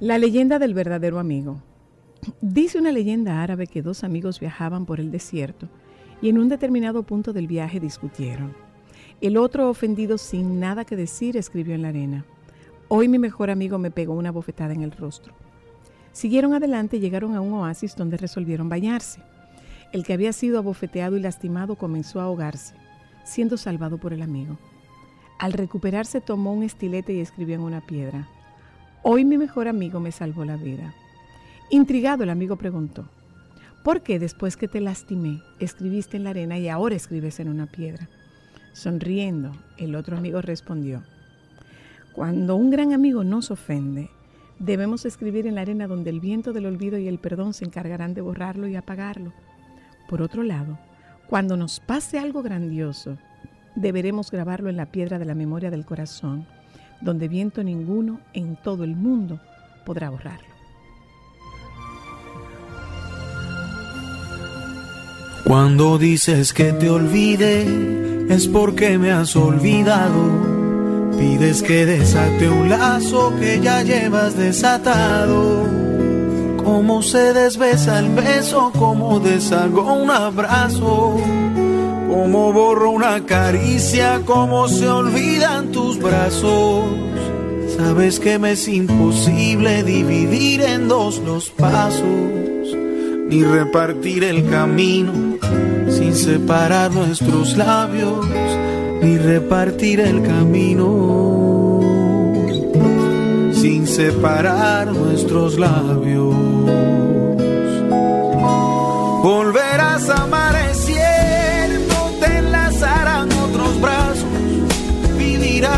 La leyenda del verdadero amigo. Dice una leyenda árabe que dos amigos viajaban por el desierto y en un determinado punto del viaje discutieron. El otro, ofendido sin nada que decir, escribió en la arena, Hoy mi mejor amigo me pegó una bofetada en el rostro. Siguieron adelante y llegaron a un oasis donde resolvieron bañarse. El que había sido abofeteado y lastimado comenzó a ahogarse, siendo salvado por el amigo. Al recuperarse tomó un estilete y escribió en una piedra, Hoy mi mejor amigo me salvó la vida. Intrigado el amigo preguntó, ¿por qué después que te lastimé escribiste en la arena y ahora escribes en una piedra? Sonriendo, el otro amigo respondió, cuando un gran amigo nos ofende, debemos escribir en la arena donde el viento del olvido y el perdón se encargarán de borrarlo y apagarlo. Por otro lado, cuando nos pase algo grandioso, deberemos grabarlo en la piedra de la memoria del corazón donde viento ninguno en todo el mundo podrá borrarlo. Cuando dices que te olvide, es porque me has olvidado. Pides que desate un lazo que ya llevas desatado. Cómo se desbesa el beso, cómo deshago un abrazo. Cómo borro una caricia, cómo se olvidan tus brazos. Sabes que me es imposible dividir en dos los pasos, ni repartir el camino sin separar nuestros labios, ni repartir el camino sin separar nuestros labios. Volverás a amar,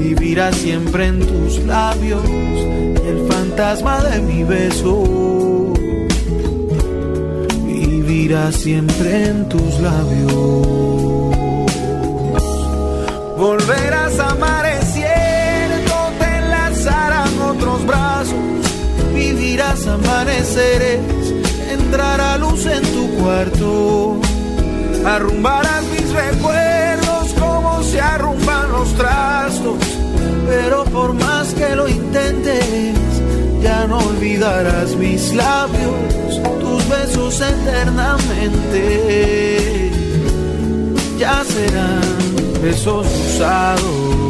vivirá siempre en tus labios. El fantasma de mi beso vivirá siempre en tus labios. Volverás a cierto, te enlazarán otros brazos, vivirás amaneceres, entrará luz en tu cuarto, arrumbarás mis recuerdos como se arrumban los trastos, olvidarás mis labios, tus besos eternamente. Ya serán besos usados.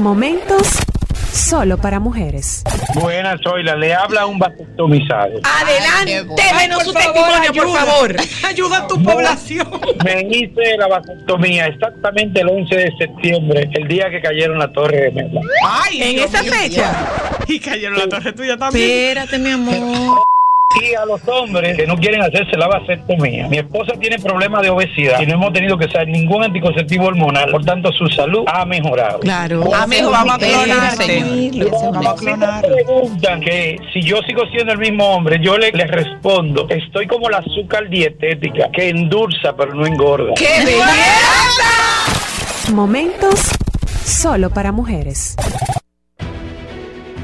Momentos solo para mujeres. Buenas, Zoila. Le habla un vasectomizado. Adelante, denos su testimonio, por favor. Ayuda a tu población. Me hice la vasectomía exactamente el 11 de septiembre, el día que cayeron la torre de Mela. Ay, En Dios esa mío. fecha. Y cayeron la torre tuya también. Espérate, mi amor. Y a los hombres que no quieren hacerse la vasectomía. Mi esposa tiene problemas de obesidad y no hemos tenido que usar ningún anticonceptivo hormonal. Por tanto, su salud ha mejorado. Claro. Amigo, vamos a Espera, clonarte. señor. Vamos a mí me clonar. preguntan que si yo sigo siendo el mismo hombre, yo le, les respondo, estoy como la azúcar dietética, que endulza pero no engorda. ¡Qué belleza! Momentos solo para mujeres.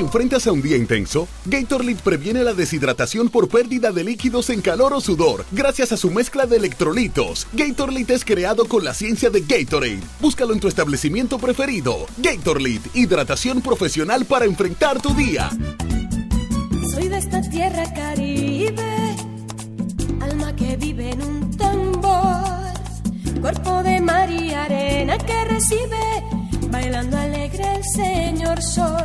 ¿Te enfrentas a un día intenso? Gatorade previene la deshidratación por pérdida de líquidos en calor o sudor gracias a su mezcla de electrolitos. Gatorade es creado con la ciencia de Gatorade. Búscalo en tu establecimiento preferido. Gatorade, hidratación profesional para enfrentar tu día. Soy de esta tierra caribe, alma que vive en un tambor, cuerpo de mar y arena que recibe, bailando alegre el señor sol,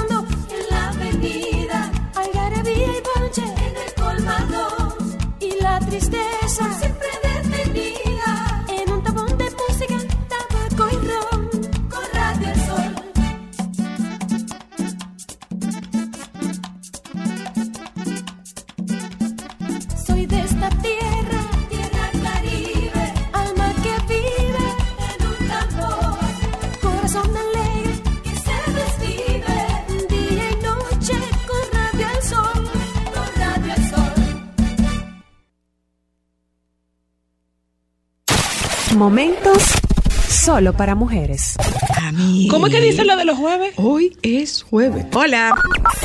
Momentos solo para mujeres. ¿Cómo es que dice lo de los jueves? Hoy es jueves. Hola.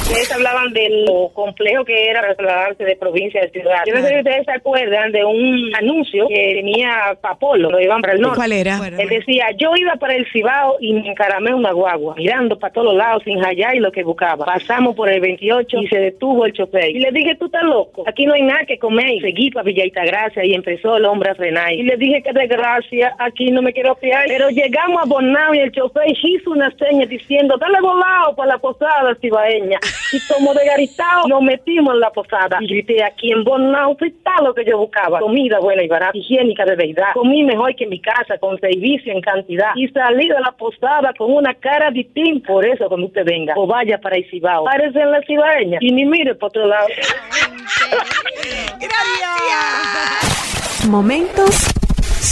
Ustedes hablaban de lo complejo que era trasladarse de provincia a ciudad. Yo no sé si ustedes se acuerdan de un anuncio que tenía Papolo, lo iban para el norte. ¿Cuál era? Él decía, yo iba para el Cibao y me encaramé una guagua, mirando para todos lados sin hallar y lo que buscaba. Pasamos por el 28 y se detuvo el chofer. Y le dije, tú estás loco, aquí no hay nada que comer. Seguí para Villa Gracia y empezó el hombre a frenar. Y le dije que desgracia, aquí no me quiero fiar. Pero llegamos a Bonao y el chofer hizo una seña diciendo, dale volado para la posada cibaeña. Y como de garitao nos metimos en la posada. Y grité, aquí en Bonao está lo que yo buscaba. Comida buena y barata, higiénica de verdad. Comí mejor que en mi casa, con servicio en cantidad. Y salí de la posada con una cara distinta. Por eso cuando usted venga, o vaya para el Cibao, párese en la cibaeña y ni mire por otro lado. Momentos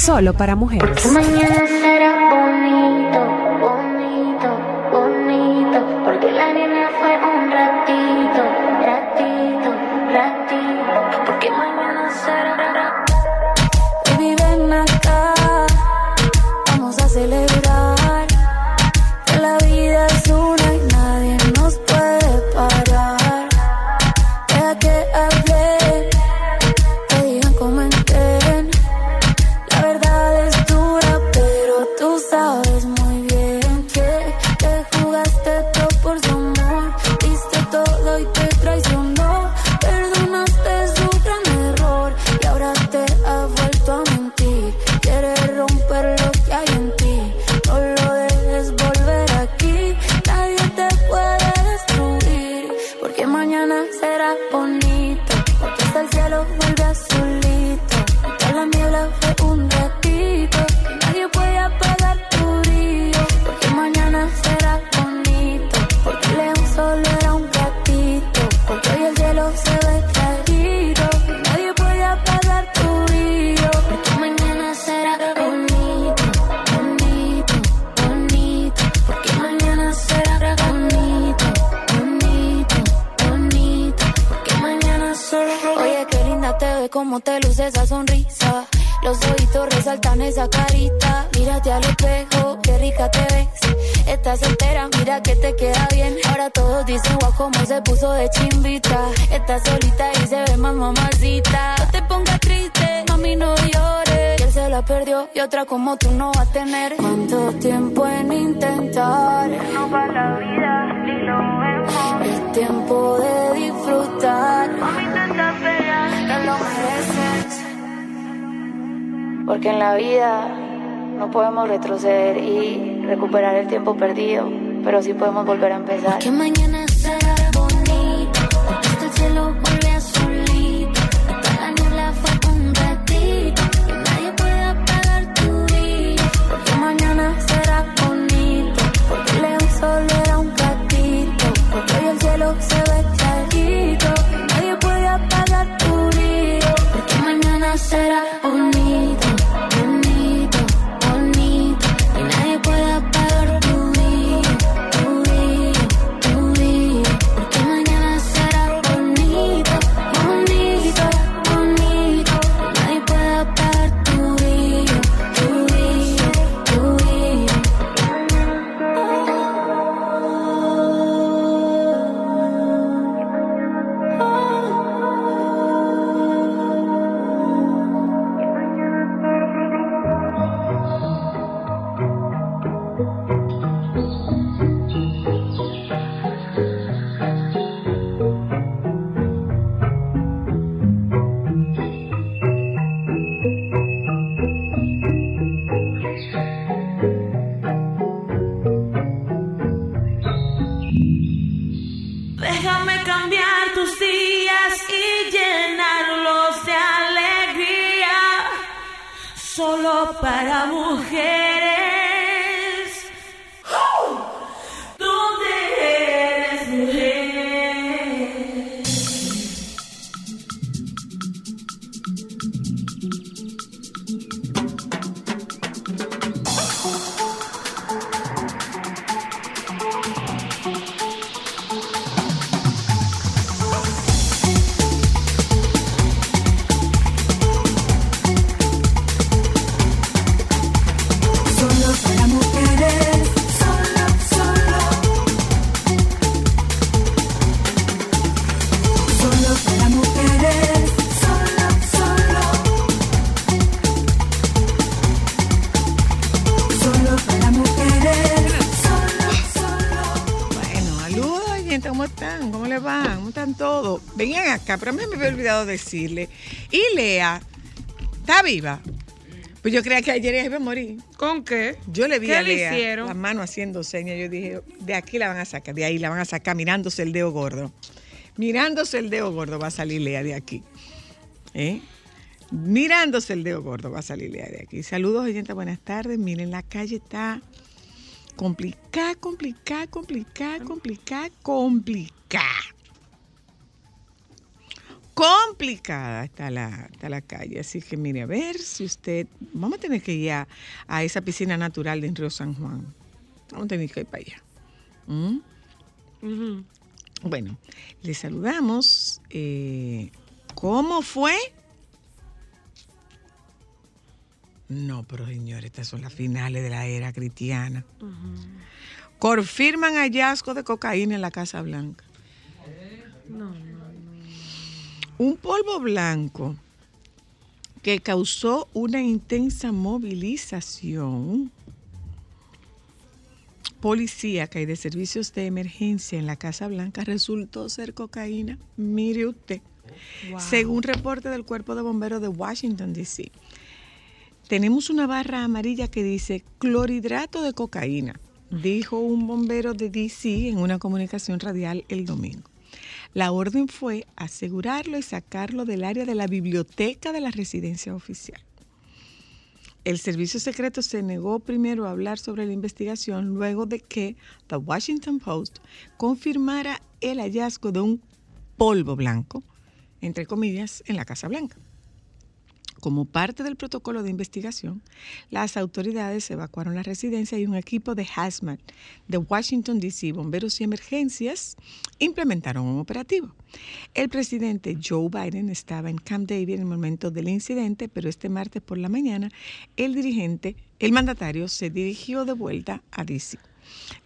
solo para mujeres. Se puso de chimbita. Estás solita y se ve más mamacita. No te pongas triste, mami, no llores. Que él se la perdió y otra como tú no va a tener. ¿Cuánto tiempo en intentar? No va la vida, ni lo vemos. Es tiempo de disfrutar. Mami, estás fea, te lo mereces. Porque en la vida no podemos retroceder y recuperar el tiempo perdido, pero sí podemos volver a empezar. Que mañana será bonito, olvidado decirle. Y Lea, ¿está viva? Pues yo creía que ayer ella iba a morir. ¿Con qué? Yo le vi ¿Qué a le Lea hicieron? la mano haciendo señas. Yo dije, de aquí la van a sacar, de ahí la van a sacar mirándose el dedo gordo. Mirándose el dedo gordo va a salir Lea de aquí. ¿Eh? Mirándose el dedo gordo va a salir Lea de aquí. Saludos, oyentes, buenas tardes. Miren, la calle está complicada, complicada, complicada, complicada, complicada. Complicada está la, está la calle. Así que mire, a ver si usted. Vamos a tener que ir a, a esa piscina natural de Río San Juan. Vamos a tener que ir para allá. ¿Mm? Bueno, le saludamos. Eh, ¿Cómo fue? No, pero señores, estas son las finales de la era cristiana. Confirman hallazgo de cocaína en la Casa Blanca. Un polvo blanco que causó una intensa movilización policíaca y de servicios de emergencia en la Casa Blanca resultó ser cocaína. Mire usted. Wow. Según reporte del Cuerpo de Bomberos de Washington, D.C., tenemos una barra amarilla que dice clorhidrato de cocaína, dijo un bombero de D.C. en una comunicación radial el domingo. La orden fue asegurarlo y sacarlo del área de la biblioteca de la residencia oficial. El servicio secreto se negó primero a hablar sobre la investigación luego de que The Washington Post confirmara el hallazgo de un polvo blanco, entre comillas, en la Casa Blanca. Como parte del protocolo de investigación, las autoridades evacuaron la residencia y un equipo de hazmat de Washington, D.C., bomberos y emergencias implementaron un operativo. El presidente Joe Biden estaba en Camp David en el momento del incidente, pero este martes por la mañana el dirigente, el mandatario, se dirigió de vuelta a D.C.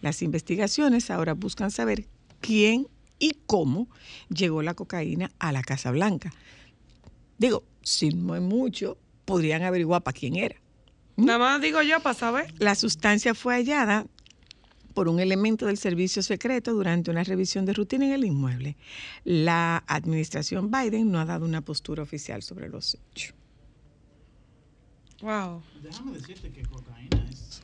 Las investigaciones ahora buscan saber quién y cómo llegó la cocaína a la Casa Blanca. Digo, si no es mucho, podrían averiguar para quién era. Nada más digo yo para saber. La sustancia fue hallada por un elemento del servicio secreto durante una revisión de rutina en el inmueble. La administración Biden no ha dado una postura oficial sobre los hechos. Wow. Déjame decirte que cocaína es,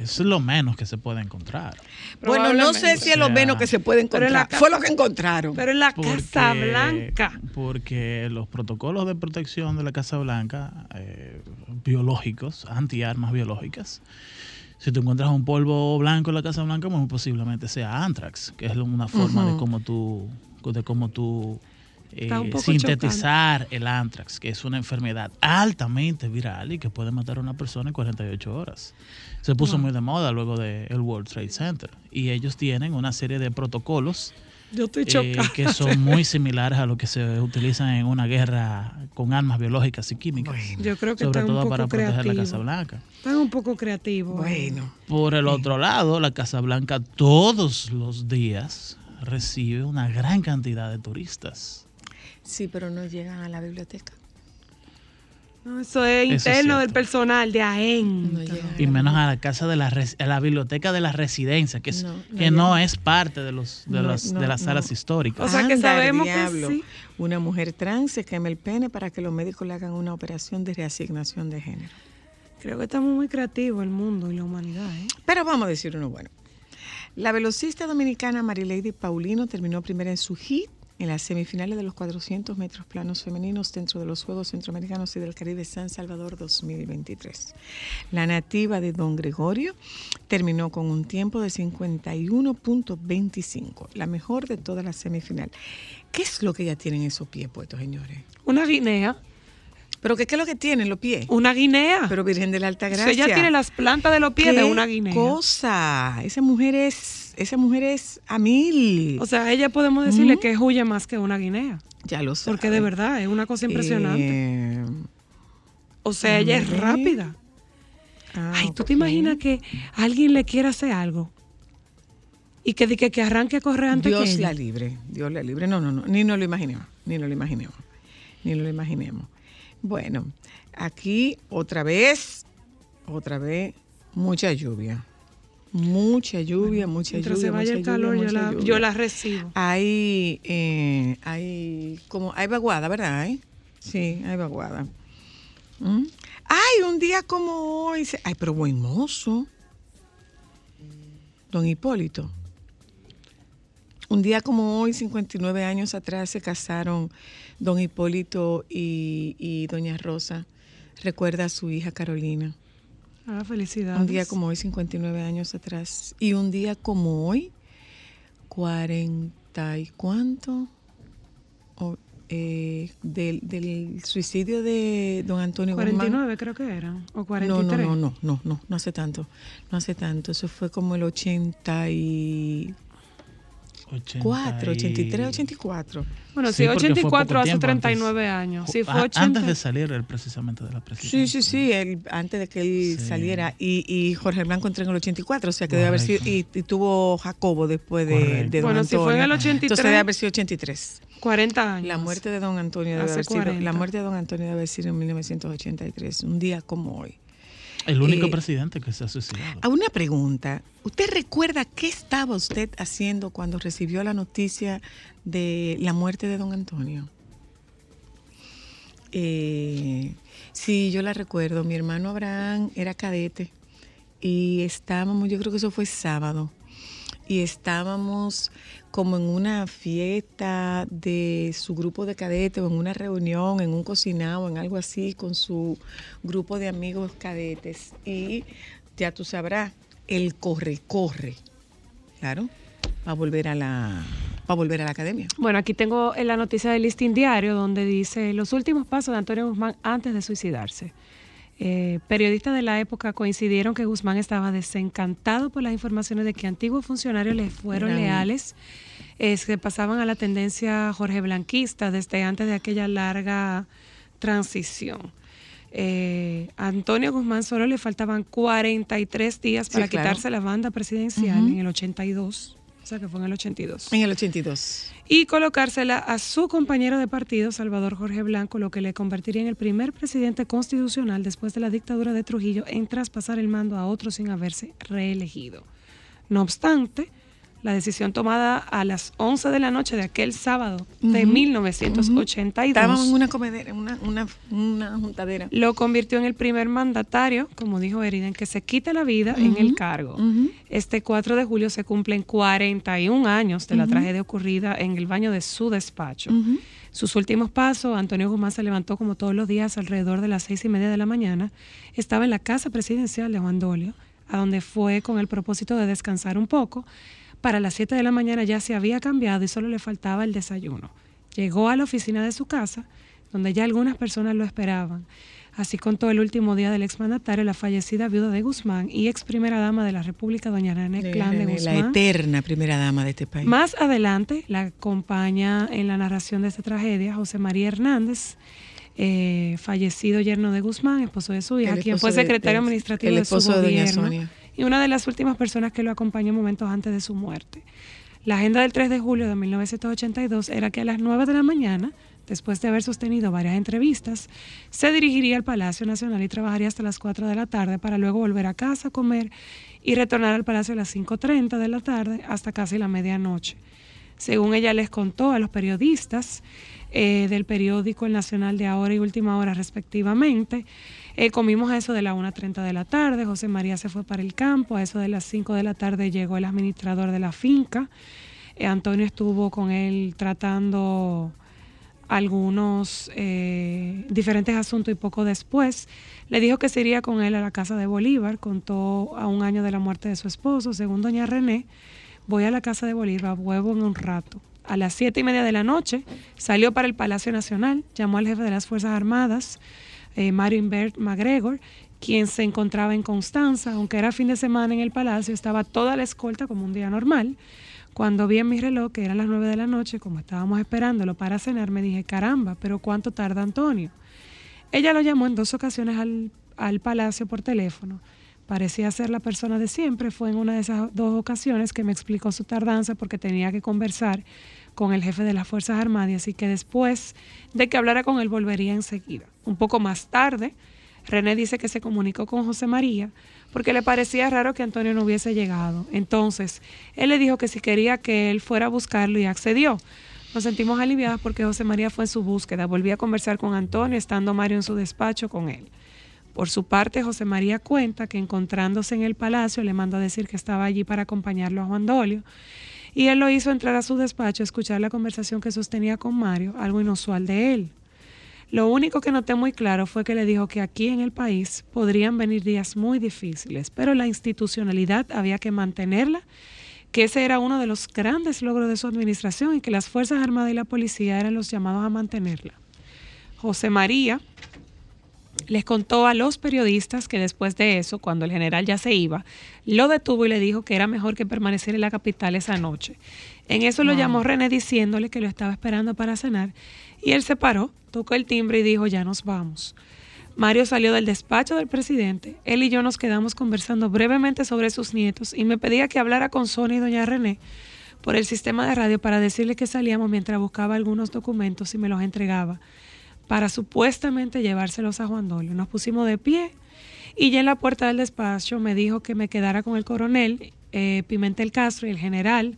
es lo menos que se puede encontrar. Bueno, no sé si es lo menos que se puede Pero en la encontrar. Fue lo que encontraron. Pero en la Porque- Casa Blanca. Porque los protocolos de protección de la Casa Blanca, eh, biológicos, antiarmas biológicas, si tú encuentras un polvo blanco en la Casa Blanca, muy posiblemente sea anthrax, que es una forma de cómo tú, de cómo tú eh, sintetizar el anthrax, que es una enfermedad altamente viral y que puede matar a una persona en 48 horas. Se puso muy de moda luego del World Trade Center y ellos tienen una serie de protocolos Yo estoy eh, chocada. que son muy similares a lo que se utilizan en una guerra con armas biológicas y químicas. Yo creo que sobre todo poco para proteger la. Casa Blanca. Están un poco creativos. Bueno. Por el otro lado, la Casa Blanca todos los días recibe una gran cantidad de turistas. Sí, pero no llegan a la biblioteca. No, eso es Eso interno del personal de AEN. Y menos a la casa de la, res- a la biblioteca de la residencia, que, es, No, no que no es parte de los de, No, los- no, de las no. salas históricas. O sea que sabemos que sí. Una mujer trans se quema el pene para que los médicos le hagan una operación de reasignación de género. Creo que estamos muy creativos el mundo y la humanidad. ¿eh? Pero vamos a decir uno bueno. La velocista dominicana Marilady Paulino terminó primera en su hit en las semifinales de los 400 metros planos femeninos dentro de los Juegos Centroamericanos y del Caribe San Salvador 2023. La nativa de Don Gregorio terminó con un tiempo de 51.25, la mejor de toda la semifinal. ¿Qué es lo que ella tiene en esos pies puestos, señores? Una guinea. ¿Pero qué, qué es lo que tiene en los pies? Una guinea. Pero Virgen de la Alta O sea, Gracia. ella tiene las plantas de los pies de ¿Qué una guinea. cosa? Esa mujer es, esa mujer es a mil. O sea, ella podemos decirle ¿Mm? que huye más que una guinea. Ya lo sabe. Porque de verdad es una cosa impresionante. Eh, o sea, ella es rápida. ah, Ay, ¿tú te imaginas que alguien le quiera hacer algo? Y que, diga que arranque a correr antes Dios que ella? la libre, Dios la libre. No, no, no, ni nos lo imaginemos, ni nos lo imaginemos, ni nos lo imaginemos. Bueno, aquí otra vez, otra vez, mucha lluvia. Mucha lluvia, mucha Mientras lluvia. se vaya el calor, lluvia, yo la, lluvia. yo la recibo. Hay, eh, hay, como, hay vaguada, ¿verdad? eh? Sí, hay vaguada. ¿Mm? Ay, un día como hoy. se- Ay, pero buen mozo. Don Hipólito. Un día como hoy, 59 años atrás, se casaron don Hipólito y, y doña Rosa. Recuerda a su hija Carolina. Ah, felicidades. Un día como hoy, 59 años atrás. Y un día como hoy, 40 y cuánto, O, eh, del, del suicidio de don Antonio Guzmán. 49 creo que eran, o No, 43. no, no, no, no, no, no hace tanto, no hace tanto. Eso fue como el 84, 83, 84. Bueno, Sí, sí, porque fue 84 poco hace tiempo 39 años. Sí, fue A- 80. Antes de salir él precisamente de la presidencia. Sí, sí, sí, él, antes de que él saliera. Y, y Jorge Blanco entró en el 84, o sea que debe haber sido. Y, y tuvo Jacobo después de, de don Bueno, si fue en el Antonio. 83, Entonces debe haber sido 83. 40 años. La muerte de don Antonio debe Hace haber sido. 40. La muerte de don Antonio debe haber sido en 1983, un día como hoy. El único Eh, presidente que se ha suicidado. A una pregunta. ¿Usted recuerda qué estaba usted haciendo cuando recibió la noticia de la muerte de don Antonio? Eh, sí, yo la recuerdo. Mi hermano Abraham era cadete y estábamos, yo creo que eso fue sábado, y estábamos como en una fiesta de su grupo de cadetes o en una reunión, en un cocinado, en algo así, con su grupo de amigos cadetes. Y ya tú sabrás, el corre, corre, claro, va a volver a la, a volver a la academia. Bueno, aquí tengo en la noticia del listín diario donde dice los últimos pasos de Antonio Guzmán antes de suicidarse. Eh, periodistas de la época coincidieron que Guzmán estaba desencantado por las informaciones de que antiguos funcionarios le fueron leales, eh, se pasaban a la tendencia Jorge Blanquista desde antes de aquella larga transición. Eh, a Antonio Guzmán solo le faltaban 43 días Sí, para claro. quitarse la banda presidencial en el 82, o sea que fue en el 82 En el 82. y colocársela a su compañero de partido, Salvador Jorge Blanco, lo que le convertiría en el primer presidente constitucional después de la dictadura de Trujillo en traspasar el mando a otro sin haberse reelegido. No obstante, la decisión tomada a las 11 de la noche de aquel sábado de Ujú, 1982 Estábamos en una comedera, en una, una, una juntadera. lo convirtió en el primer mandatario, como dijo Eriden, que se quita la vida en el cargo. Este 4 de julio se cumplen 41 años de la tragedia ocurrida en el baño de su despacho. Sus últimos pasos, Antonio Guzmán se levantó como todos los días alrededor de las seis y media de la mañana. Estaba en la casa presidencial de Juan Dolio, a donde fue con el propósito de descansar un poco. Para las 7 de la mañana ya se había cambiado y solo le faltaba el desayuno. Llegó a la oficina de su casa, donde ya algunas personas lo esperaban. Así contó el último día del exmandatario, la fallecida viuda de Guzmán y ex primera dama de la República, doña René De Clan de René, la Guzmán. eterna primera dama de este país. Más adelante la acompaña en la narración de esta tragedia José María Hernández, eh, fallecido yerno de Guzmán, esposo de su hija, quien esposo fue de- secretario del- administrativo el de su esposo de doña gobierno Sonia. Y una de las últimas personas que lo acompañó momentos antes de su muerte. La agenda del 3 de julio de 1982 era que a las 9 de la mañana, después de haber sostenido varias entrevistas, se dirigiría al Palacio Nacional y trabajaría hasta las 4 de la tarde para luego volver a casa, comer y retornar al Palacio a las 5.30 de la tarde hasta casi la medianoche. Según ella les contó a los periodistas eh, del periódico El Nacional de Ahora y Última Hora respectivamente, eh, comimos a eso de la 1.30 de la tarde, José María se fue para el campo, a eso de las 5 de la tarde llegó el administrador de la finca, Eh, Antonio estuvo con él tratando algunos eh, diferentes asuntos y poco después le dijo que se iría con él a la casa de Bolívar, contó a un año de la muerte de su esposo, según doña René, voy a la casa de Bolívar, vuelvo en un rato. A las siete y media de la noche salió para el Palacio Nacional, llamó al jefe de las Fuerzas Armadas, eh, Mario Invert MacGregor, quien se encontraba en Constanza, aunque era fin de semana en el palacio, estaba toda la escolta como un día normal. Cuando vi en mi reloj que eran las nueve de la noche, como estábamos esperándolo para cenar, me dije, caramba, pero ¿cuánto tarda Antonio? Ella lo llamó en dos ocasiones al, al palacio por teléfono. Parecía ser la persona de siempre. Fue en una de esas dos ocasiones que me explicó su tardanza porque tenía que conversar con el jefe de las Fuerzas Armadas. Así que después de que hablara con él, volvería enseguida. Un poco más tarde, René dice que se comunicó con José María porque le parecía raro que Antonio no hubiese llegado. Entonces, él le dijo que si quería que él fuera a buscarlo y accedió. Nos sentimos aliviadas porque José María fue en su búsqueda. Volví a conversar con Antonio, estando Mario en su despacho con él. Por su parte, José María cuenta que encontrándose en el palacio le mandó a decir que estaba allí para acompañarlo a Juan Dolio. Y él lo hizo entrar a su despacho a escuchar la conversación que sostenía con Mario, algo inusual de él. Lo único que noté muy claro fue que le dijo que aquí en el país podrían venir días muy difíciles, pero la institucionalidad había que mantenerla, que ese era uno de los grandes logros de su administración y que las Fuerzas Armadas y la policía eran los llamados a mantenerla. José María les contó a los periodistas que después de eso, cuando el general ya se iba, lo detuvo y le dijo que era mejor que permanecer en la capital esa noche. En eso lo Wow. llamó René diciéndole que lo estaba esperando para cenar y él se paró, tocó el timbre y dijo, ya nos vamos. Mario salió del despacho del presidente, él y yo nos quedamos conversando brevemente sobre sus nietos y me pedía que hablara con Sonia y doña René por el sistema de radio para decirle que salíamos mientras buscaba algunos documentos y me los entregaba para supuestamente llevárselos a Juan Dolio. Nos pusimos de pie y ya en la puerta del despacho me dijo que me quedara con el coronel eh, Pimentel Castro y el general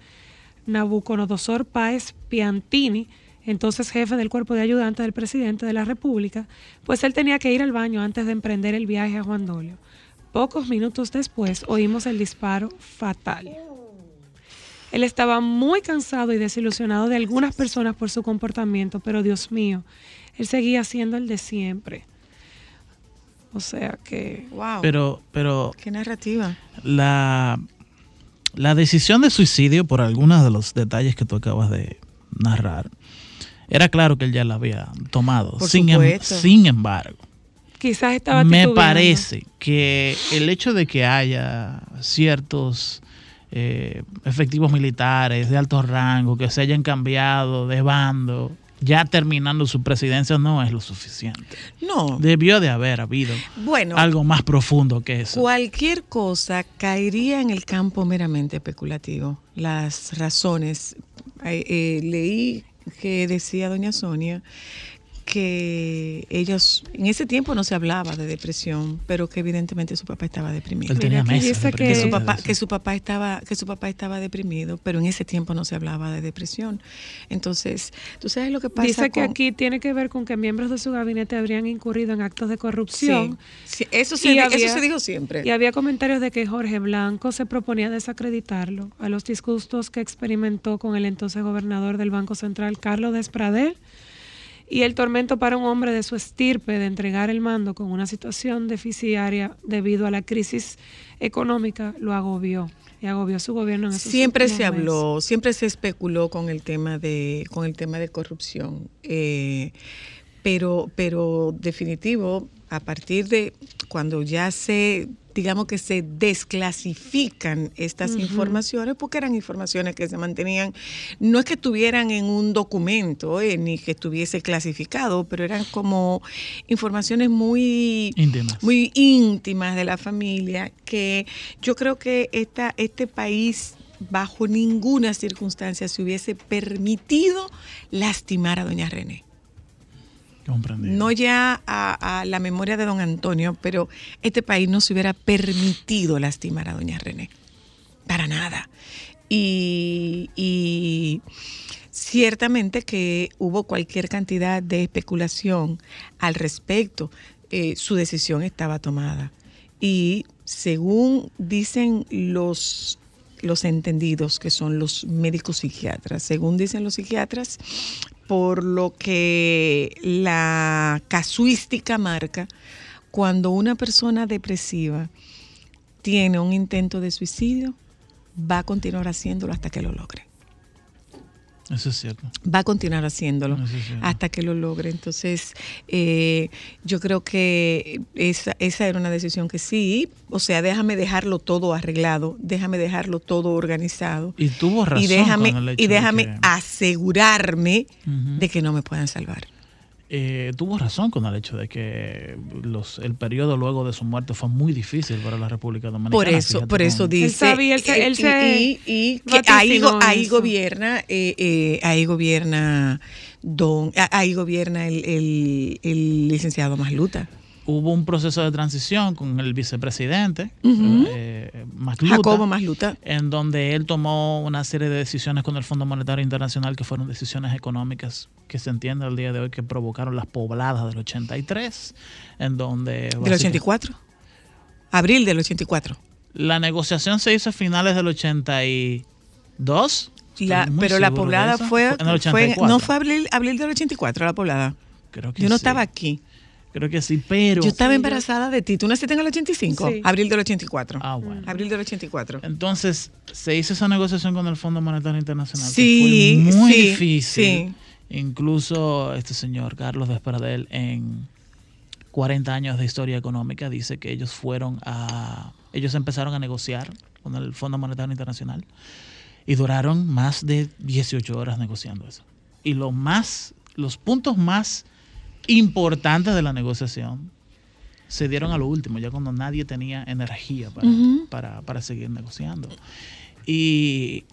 Nabucodonosor Páez Piantini, entonces jefe del cuerpo de ayudantes del presidente de la República, pues él tenía que ir al baño antes de emprender el viaje a Juan Dolio. Pocos minutos después oímos el disparo fatal. Él estaba muy cansado y desilusionado de algunas personas por su comportamiento, pero Dios mío, él seguía siendo el de siempre. O sea que... Wow. Pero, pero Qué narrativa. la, la decisión de suicidio, por algunos de los detalles que tú acabas de narrar, era claro que él ya la había tomado. Por Sin, em- supuesto. sin embargo, Quizás estaba me parece que el hecho de que haya ciertos eh, efectivos militares de alto rango que se hayan cambiado de bando, ya terminando su presidencia, no es lo suficiente. No. Debió de haber habido Bueno. algo más profundo que eso. Cualquier cosa caería en el campo meramente especulativo. Las razones. eh, eh, leí que decía doña Sonia que ellos, en ese tiempo no se hablaba de depresión, pero que evidentemente su papá estaba deprimido. Él tenía que- que su papá que su papá estaba que su papá estaba deprimido pero en ese tiempo no se hablaba de depresión entonces tú sabes lo que pasa Dice que con- aquí tiene que ver con que miembros de su gabinete habrían incurrido en actos de corrupción. Sí, sí, eso se eso había- se dijo siempre Y había comentarios de que Jorge Blanco se proponía desacreditarlo a los disgustos que experimentó con el entonces gobernador del Banco Central, Carlos Despradel, y el tormento para un hombre de su estirpe de entregar el mando con una situación deficitaria debido a la crisis económica lo agobió y agobió su gobierno en esos siempre se meses. habló siempre se especuló con el tema de con el tema de corrupción eh, pero pero definitivo a partir de cuando ya se digamos que se desclasifican estas informaciones porque eran informaciones que se mantenían no es que estuvieran en un documento eh, ni que estuviese clasificado pero eran como informaciones muy Íntimas. muy íntimas de la familia que yo creo que esta, este país bajo ninguna circunstancia se hubiese permitido lastimar a doña René. No ya a, la memoria de don Antonio, pero este país no se hubiera permitido lastimar a doña René. Para nada. Y, y ciertamente que hubo cualquier cantidad de especulación al respecto. Eh, su decisión estaba tomada. Y según dicen los, los entendidos, que son los médicos psiquiatras, según dicen los psiquiatras, por lo que la casuística marca, cuando una persona depresiva tiene un intento de suicidio, va a continuar haciéndolo hasta que lo logre. Eso es cierto. Va a continuar haciéndolo hasta que lo logre. Entonces, eh, yo creo que esa, esa era una decisión que sí, o sea, déjame dejarlo todo arreglado, déjame dejarlo todo organizado. Y tuvo razón y déjame, y de déjame que- asegurarme de que no me puedan salvar. Eh, tuvo razón con el hecho de que los, el periodo luego de su muerte fue muy difícil para la República Dominicana. Por eso, por cómo- eso dice. sabía, él se- eh, él se y, y- y que ahí, gobierna, eh, eh, ahí gobierna don, ah, ahí gobierna el, el- el licenciado Masluta. Hubo un proceso de transición con el vicepresidente, Ujú. eh, Masluta, Jacobo Masluta. en donde él tomó una serie de decisiones con el Fondo Monetario Internacional que fueron decisiones económicas que se entiende al día de hoy que provocaron las pobladas del 83, en donde... Del básicamente- 84. Abril del 84. La negociación se hizo a finales del 82. La- pero la poblada fue, en el fue- 84. no fue abril, abril del 84 la poblada. Creo que Yo no sí. estaba aquí. Creo que sí, pero... Yo estaba embarazada de ti. ¿Tú naciste en el 85? Sí. Abril del 84. Ah, bueno. Abril del 84. Entonces, se hizo esa negociación con el Fondo Monetario Internacional. Sí, que fue muy sí, difícil. Incluso este señor Carlos Desparadel, en 40 años de historia económica, dice que ellos fueron a. Ellos empezaron a negociar con el Fondo Monetario Internacional y duraron más de 18 horas negociando eso. Y lo más, los puntos más importantes de la negociación se dieron a lo último, ya cuando nadie tenía energía para, para, para seguir negociando. Y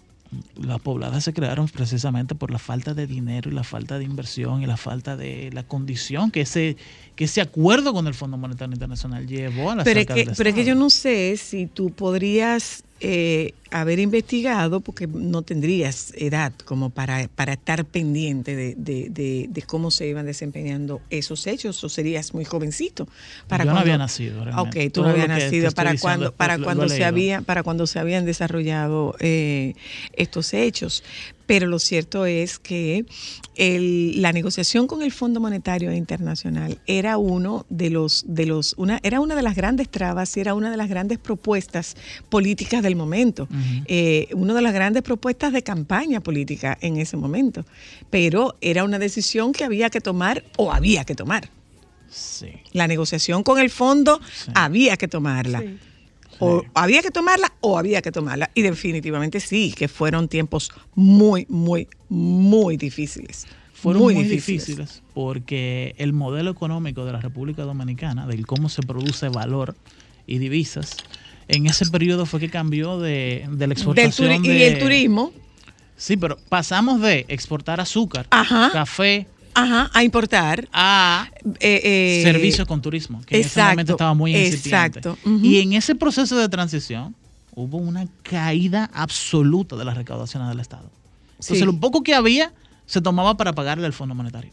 las pobladas se crearon precisamente por la falta de dinero y la falta de inversión y la falta de la condición que ese, que ese acuerdo con el Fondo Monetario Internacional llevó a la Pero es, que, pero es que yo no sé si tú podrías eh, haber investigado, porque no tendrías edad como para, para estar pendiente de, de- de- de cómo se iban desempeñando esos hechos, o serías muy jovencito. Para Yo no cuando- había nacido, realmente. Ok, tú Todo no habías nacido para cuando, para lo- cuando se había, para cuando se habían desarrollado eh, estos hechos. Pero lo cierto es que el- la negociación con el Fondo Monetario Internacional era uno de los, de los, una, era una de las grandes trabas y era una de las grandes propuestas políticas del momento. Eh, una de las grandes propuestas de campaña política en ese momento. Pero era una decisión que había que tomar o había que tomar. Sí. La negociación con el fondo había que tomarla. O había que tomarla o había que tomarla. Y definitivamente sí, que fueron tiempos muy, muy, muy difíciles. fueron muy, difíciles. porque el modelo económico de la República Dominicana, del cómo se produce valor y divisas, en ese periodo fue que cambió de, de la Del exportación de- y el turismo, Sí, pero pasamos de exportar azúcar, café, ajá, a importar a eh, servicios con turismo, que en ese exacto, momento estaba muy incipiente. exacto, ujú. Y en ese proceso de transición hubo una caída absoluta de las recaudaciones del Estado. Entonces, Sí. lo poco que había se tomaba para pagarle al Fondo Monetario.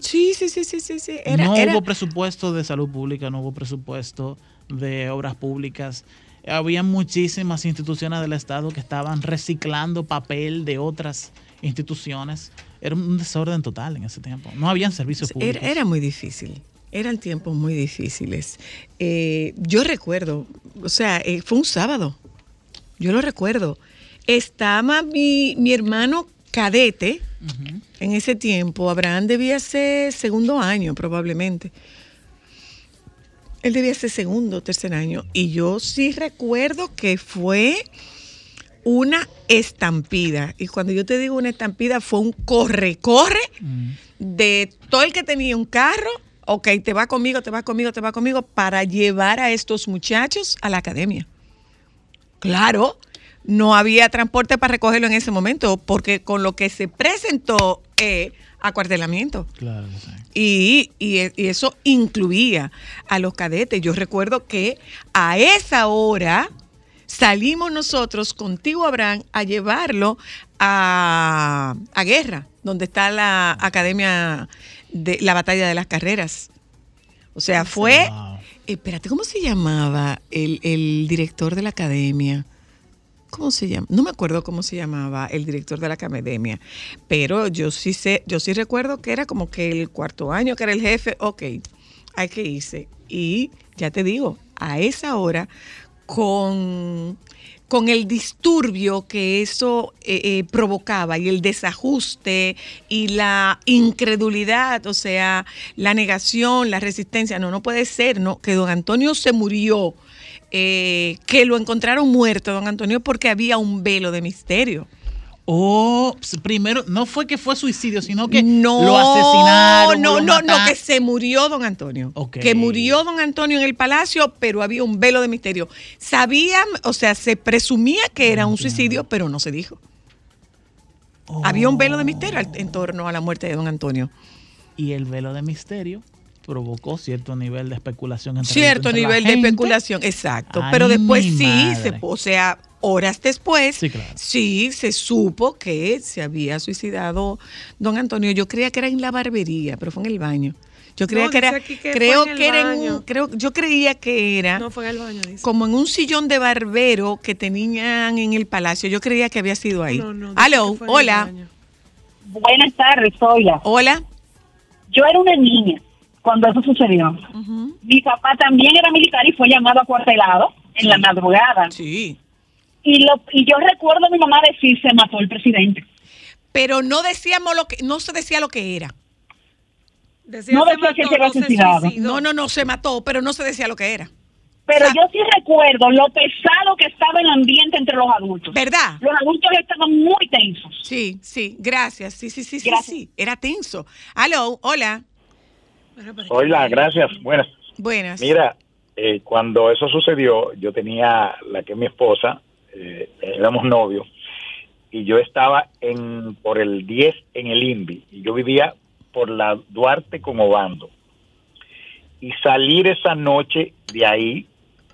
Sí, sí, sí, sí, sí, sí. Era, no era- hubo presupuesto de salud pública, no hubo presupuesto de obras públicas. Había muchísimas instituciones del Estado que estaban reciclando papel de otras instituciones. Era un desorden total en ese tiempo. No habían servicios públicos. Era, era muy difícil. Eran tiempos muy difíciles. Eh, yo recuerdo, o sea, eh, fue un sábado. Yo lo recuerdo. Estaba mi, mi hermano cadete en ese tiempo. Abraham debía ser segundo año, probablemente. Él debía ser segundo tercer año. Y yo sí recuerdo que fue una estampida. Y cuando yo te digo una estampida, fue un corre-corre de todo el que tenía un carro. Ok, te va conmigo, te va conmigo, te va conmigo, para llevar a estos muchachos a la academia. Claro, no había transporte para recogerlo en ese momento, porque con lo que se presentó eh, acuartelamiento. Claro, sí. Y, y- y eso incluía a los cadetes. Yo recuerdo que a esa hora salimos nosotros contigo, Abraham, a llevarlo a, a guerra, donde está la academia de la batalla de las carreras. O sea, fue. Espérate, ¿cómo se llamaba el, el director de la academia? ¿Cómo se llama? No me acuerdo cómo se llamaba el director de la academia, pero yo sí sé, yo sí recuerdo que era como que el cuarto año, que era el jefe, ok, hay que irse. Y ya te digo, a esa hora, con, con el disturbio que eso eh, eh, provocaba y el desajuste y la incredulidad, o sea, la negación, la resistencia, no, no puede ser, no, que don Antonio se murió eh, que lo encontraron muerto, don Antonio, porque había un velo de misterio. O s- primero, no fue que fue suicidio, sino que No, lo asesinaron. No, lo no, no, que se murió don Antonio. Que murió don Antonio en el palacio, pero había un velo de misterio. Sabían, o sea, se presumía que era un suicidio, pero no se dijo. Había un velo de misterio en torno a la muerte de don Antonio. Y el velo de misterio provocó cierto nivel de especulación. entre- Cierto entre la nivel de especulación, exacto. Ay, Pero después sí, se, o sea, horas después, Sí, claro. sí, se supo que se había suicidado don Antonio. Yo creía que era en la barbería, pero fue en el baño. Yo creía No, que era, que creo que era en un- creo, yo creía que era No fue en el baño, dice. como en un sillón de barbero que tenían en el palacio. Yo creía que había sido ahí. No, Aló, hola. Buenas tardes, Zoila. Hola. Yo era una niña cuando eso sucedió. Mi papá también era militar y fue llamado a cuartelado en la madrugada. Sí. Y, lo, y yo recuerdo a mi mamá decir, se mató el presidente. Pero no decíamos lo que, no se decía lo que era. Decía No se decía que se había no se suicidado. suicidó. No, no, no, se mató, pero no se decía lo que era. Pero yo sí recuerdo lo pesado que estaba el ambiente entre los adultos. ¿Verdad? Los adultos estaban muy tensos. Sí, sí, gracias. Sí, sí, sí, sí, sí. Era tenso. Aló, hola. Hola, gracias. Buenas. Buenas. Mira, eh, cuando eso sucedió, yo tenía la que es mi esposa, eh, éramos novios, y yo estaba en por el 10 en el INVI, y yo vivía por la Duarte con Obando. Y salir esa noche de ahí,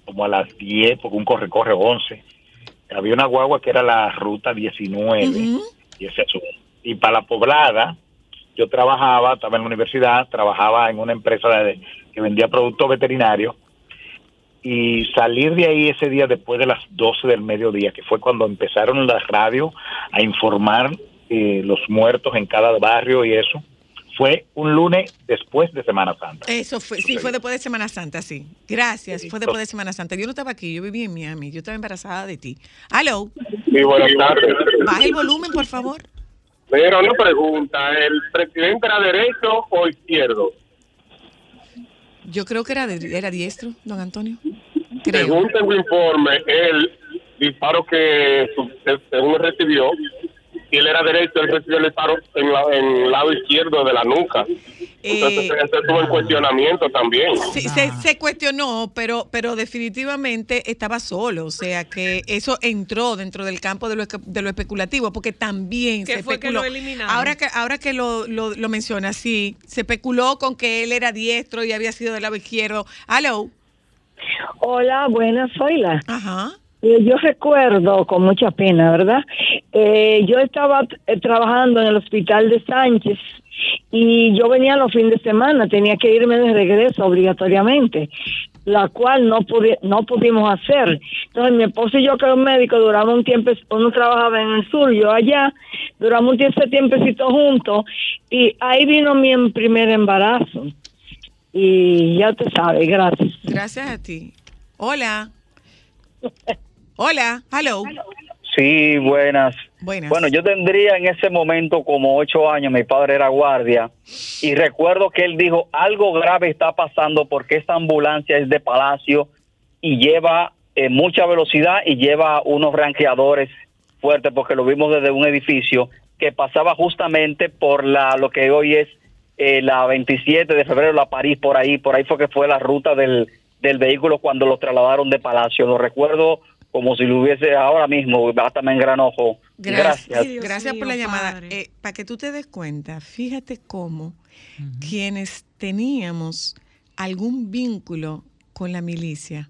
como a las 10, porque un corre-corre 11, había una guagua que era la ruta 19, y ese asunto. Y para la poblada, yo trabajaba, estaba en la universidad, trabajaba en una empresa de- que vendía productos veterinarios y salir de ahí ese día después de las 12 del mediodía, que fue cuando empezaron las radios a informar eh, los muertos en cada barrio y eso, fue un lunes después de Semana Santa. Eso fue, sí, fue después de Semana Santa, sí. Gracias, fue después de Semana Santa. Yo no estaba aquí, yo vivía en Miami, yo estaba embarazada de ti. Aló, Sí, buenas tardes. baja el volumen, por favor. Mira, una pregunta. ¿El presidente era derecho o izquierdo? Yo creo que era, de- era diestro, don Antonio. Creo. Según tengo informe, el disparo que según recibió, si él era derecho, él recibió el disparo en, la, en el lado izquierdo de la nuca. Entonces, Eh, eso estuvo en cuestionamiento también. Sí, se, se cuestionó, pero, pero definitivamente estaba solo. O sea que eso entró dentro del campo de lo, de lo especulativo, porque también ¿Qué se fue que especuló. lo eliminaron? ahora que, ahora que lo, lo, lo menciona, sí, se especuló con que él era diestro y había sido del lado izquierdo. Aló. Hola, buenas, soy la. Ajá. Eh, Yo recuerdo con mucha pena, ¿verdad? Eh, yo estaba eh, trabajando en el hospital de Sánchez y yo venía los fines de semana, tenía que irme de regreso obligatoriamente, la cual no pudi- no pudimos hacer. Entonces mi esposo y yo que era un médico duramos un tiempo, uno trabajaba en el sur, yo allá, duramos un tiempo, tiempecito juntos y ahí vino mi em- primer embarazo. Y ya te sabes, gracias. Gracias a ti. Hola. Hola. Aló. Sí, buenas. Buenas. Bueno, yo tendría en ese momento como ocho años, mi padre era guardia, y recuerdo que él dijo, algo grave está pasando porque esta ambulancia es de palacio y lleva eh, mucha velocidad y lleva unos ranqueadores fuertes, porque lo vimos desde un edificio que pasaba justamente por la lo que hoy es eh, la 27 de febrero, la París, por ahí, por ahí fue que fue la ruta del, del vehículo cuando lo trasladaron de palacio. Lo recuerdo como si lo hubiese ahora mismo, hasta me engranojo. Gracias. Gracias. Gracias por la llamada. Eh, para que tú te des cuenta, fíjate cómo quienes teníamos algún vínculo con la milicia,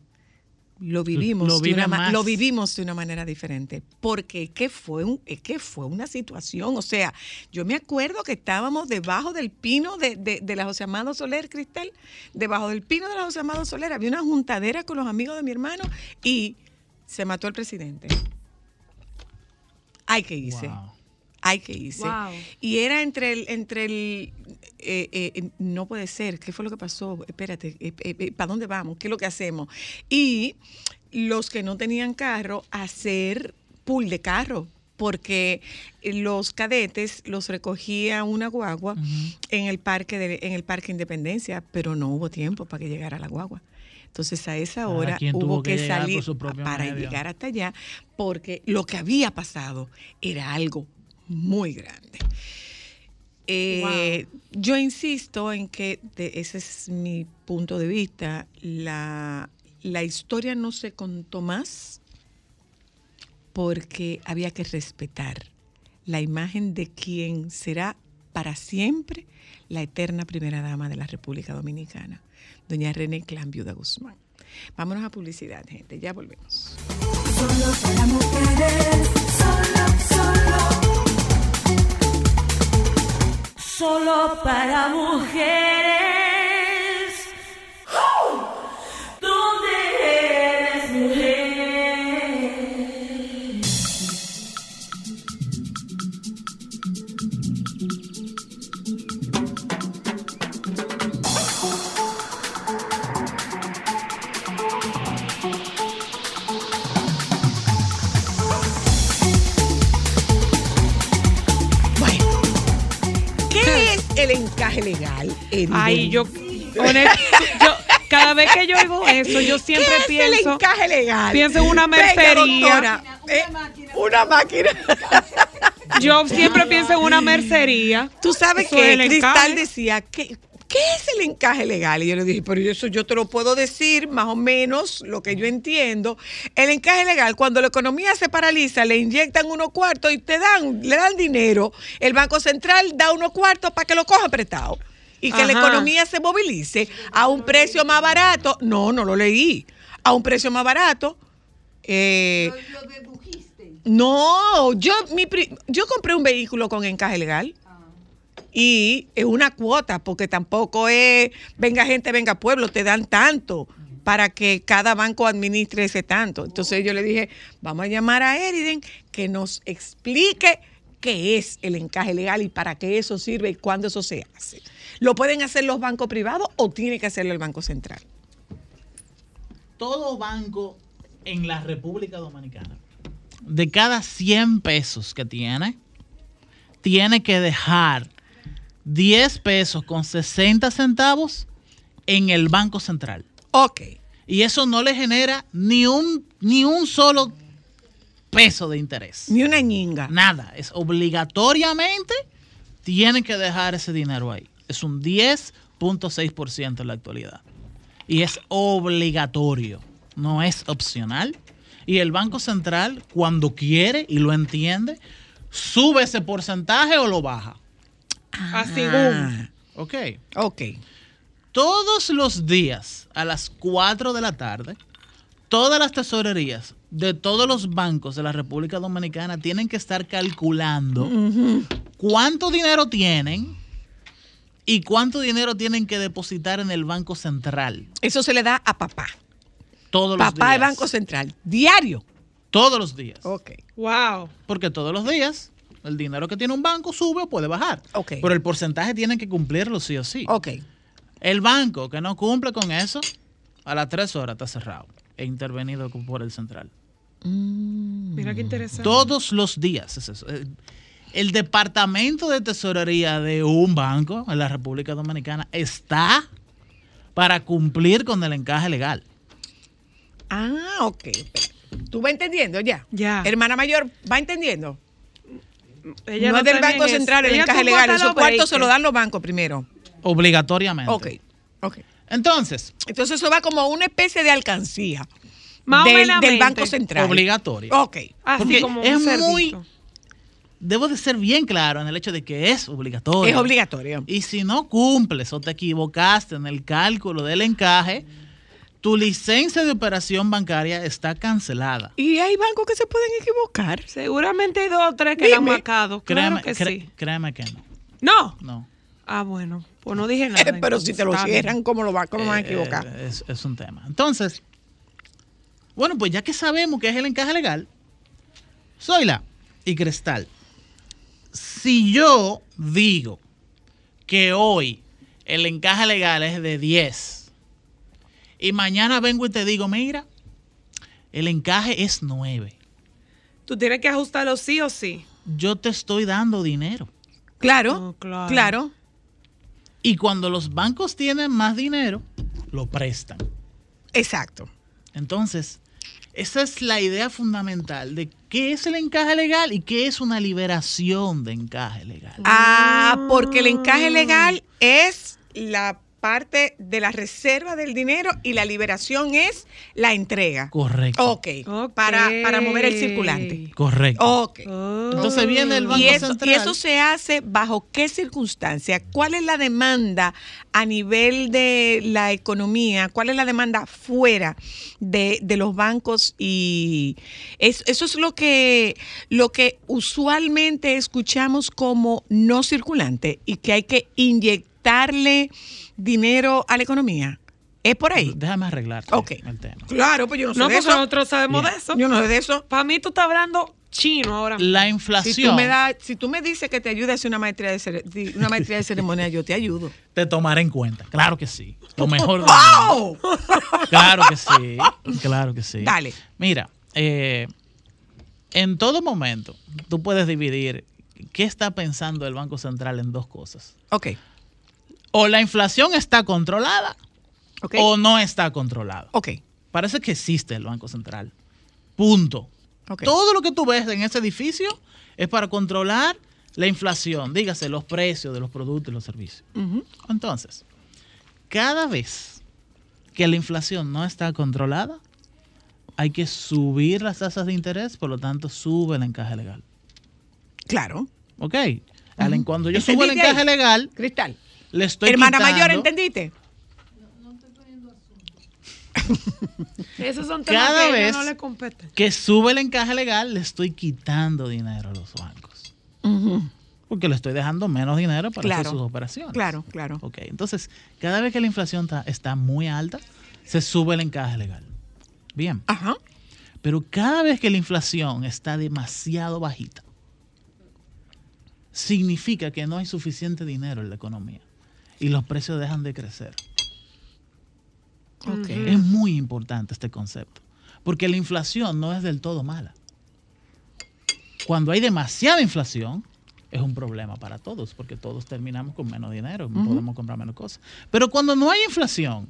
lo vivimos, lo de una lo vivimos de una manera diferente. Porque es que fue un, es que fue una situación. O sea, yo me acuerdo que estábamos debajo del pino de, de, de la José Amado Soler, Cristal, debajo del pino de la José Amado Soler, había una juntadera con los amigos de mi hermano y se mató el presidente. Hay que irse. Hay que irse. Wow. Y era entre el, entre el, eh, eh, no puede ser, ¿qué fue lo que pasó? Espérate, ¿para dónde vamos? ¿Qué es lo que hacemos? Y los que no tenían carro, hacer pool de carro, porque los cadetes los recogía una guagua en el parque de, en el parque Independencia, pero no hubo tiempo para que llegara la guagua. Entonces a esa hora hubo que salir para medio. llegar hasta allá, porque lo que había pasado era algo muy grande. Eh, Yo insisto en que, de- ese es mi punto de vista, la, la historia no se contó más porque había que respetar la imagen de quien será para siempre la eterna primera dama de la República Dominicana, doña René Clan Viuda Guzmán. Vámonos a publicidad, gente, ya volvemos. Solo para mujeres, solo, solo. Solo para mujeres. Encaje legal? Eriden? Ay, yo, honest- yo- cada vez que yo oigo eso, yo siempre ¿Qué es pienso. el encaje legal? Pienso en una Venga, mercería. doctora, eh, una máquina. Yo siempre pienso en una mercería. Tú sabes Eso que Cristal decía que ¿qué es el encaje legal? Y yo le dije, pero eso yo te lo puedo decir más o menos lo que yo entiendo. El encaje legal, cuando la economía se paraliza, le inyectan unos cuartos y te dan, le dan dinero. El Banco Central da unos cuartos para que lo coja prestado. Y que la economía se movilice a un precio más barato. No, no lo leí. A un precio más barato. Eh, no, yo, mi, pri- yo compré un vehículo con encaje legal. Y es una cuota, porque tampoco es, venga gente, venga pueblo, te dan tanto para que cada banco administre ese tanto. Entonces yo le dije, vamos a llamar a Eriden que nos explique qué es el encaje legal y para qué eso sirve y cuándo eso se hace. ¿Lo pueden hacer los bancos privados o tiene que hacerlo el Banco Central? Todo banco en la República Dominicana, de cada 100 pesos que tiene, tiene que dejar 10 pesos con 60 centavos en el Banco Central. Ok. Y eso no le genera ni un, ni un solo peso de interés. Ni una ñinga. Nada. Es obligatoriamente tienen que dejar ese dinero ahí. Es un 10.6% en la actualidad. Y es obligatorio, no es opcional. Y el Banco Central, cuando quiere y lo entiende, sube ese porcentaje o lo baja. Así, Ah. Ok. Ok. Todos los días a las 4 de la tarde, todas las tesorerías de todos los bancos de la República Dominicana tienen que estar calculando cuánto dinero tienen y cuánto dinero tienen que depositar en el Banco Central. Eso se le da a papá. Todos los Papá días. del Banco Central. Diario. Todos los días. Ok. Wow. Porque todos los días el dinero que tiene un banco sube o puede bajar. Ok. Pero el porcentaje tienen que cumplirlo sí o sí. Ok. El banco que no cumple con eso, a las tres horas está cerrado e intervenido por el central. Mira qué interesante. Todos los días es eso. El- El departamento de tesorería de un banco en la República Dominicana está para cumplir con el encaje legal. Ah, ok. ¿Tú vas entendiendo ya? Ya. Hermana mayor, ¿va entendiendo? Ella no es del Banco Central, el encaje legal. Esos los cuartos se lo dan los bancos primero. Obligatoriamente. Ok, ok. Entonces, Entonces eso va como una especie de alcancía Más o del, menos del Banco Central. obligatorio. Ok. Así Porque como un es muy. Debo de ser bien claro en el hecho de que es obligatorio. Es obligatorio. Y si no cumples o te equivocaste en el cálculo del encaje, tu licencia de operación bancaria está cancelada. Y hay bancos que se pueden equivocar. Seguramente hay dos o tres que la han Dime. marcado. Créeme, Claro que sí. créeme que no. No. No. Ah, bueno. Pues no dije nada. Pero si te lo cierran, ¿cómo lo va, cómo van a Eh, equivocar? eh, es, es un tema. Entonces, bueno, pues ya que sabemos que es el encaje legal, Zoila y Cristal, si yo digo que hoy el encaje legal es de 10 y mañana vengo y te digo, mira, el encaje es 9, Tú tienes que ajustarlo sí o sí. yo te estoy dando dinero. Claro, claro. claro. Y cuando los bancos tienen más dinero, lo prestan. Exacto. Entonces, esa es la idea fundamental de qué es el encaje legal y qué es una liberación de encaje legal. Ah, porque el encaje legal es la parte de la reserva del dinero y la liberación es la entrega. Correcto. Ok, Para, para mover el circulante. Correcto. Ok. Entonces viene el Banco ¿Y eso, Central. ¿Y eso se hace bajo qué circunstancia? ¿Cuál es la demanda a nivel de la economía? ¿Cuál es la demanda fuera de, de los bancos? Y es- eso es lo que, lo que usualmente escuchamos como no circulante y que hay que inyectarle dinero a la economía. ¿Es por ahí? Déjame arreglar Ok. el tema. Claro, pues yo no sé No, de pues eso. nosotros sabemos Bien. de eso. Yo no sé de eso. Para mí tú estás hablando chino ahora. La Si tú, inflación me da, si tú me dices que te ayude a hacer una maestría de, cere- una maestría de ceremonia, yo te ayudo. te tomará en cuenta. Claro que sí. Lo mejor. del ¡Wow! Claro que sí. Claro que sí. Dale. Mira, eh, en todo momento tú puedes dividir qué está pensando el Banco Central en dos cosas. Ok. O la inflación está controlada o no está controlada. Ok. Parece que existe el Banco Central. Punto. Todo lo que tú ves en ese edificio es para controlar la inflación, dígase los precios de los productos y los servicios. Entonces, cada vez que la inflación no está controlada, hay que subir las tasas de interés, por lo tanto, sube el encaje legal. Claro. ¿Ok? Ujú. Cuando yo subo el ¿Entendiste encaje ahí? legal, Cristal. Le estoy Hermana quitando- mayor, ¿entendiste? Esos son temas Cada que vez no le competen. que sube el encaje legal, le estoy quitando dinero a los bancos. Porque le estoy dejando menos dinero para hacer sus operaciones. Claro, claro. Ok, entonces, cada vez que la inflación está muy alta, se sube el encaje legal. Bien. Ajá. Pero cada vez que la inflación está demasiado bajita, significa que no hay suficiente dinero en la economía y los precios dejan de crecer. Ok. Es muy importante este concepto, porque la inflación no es del todo mala. Cuando hay demasiada inflación, es un problema para todos, porque todos terminamos con menos dinero, podemos comprar menos cosas. Pero cuando no hay inflación,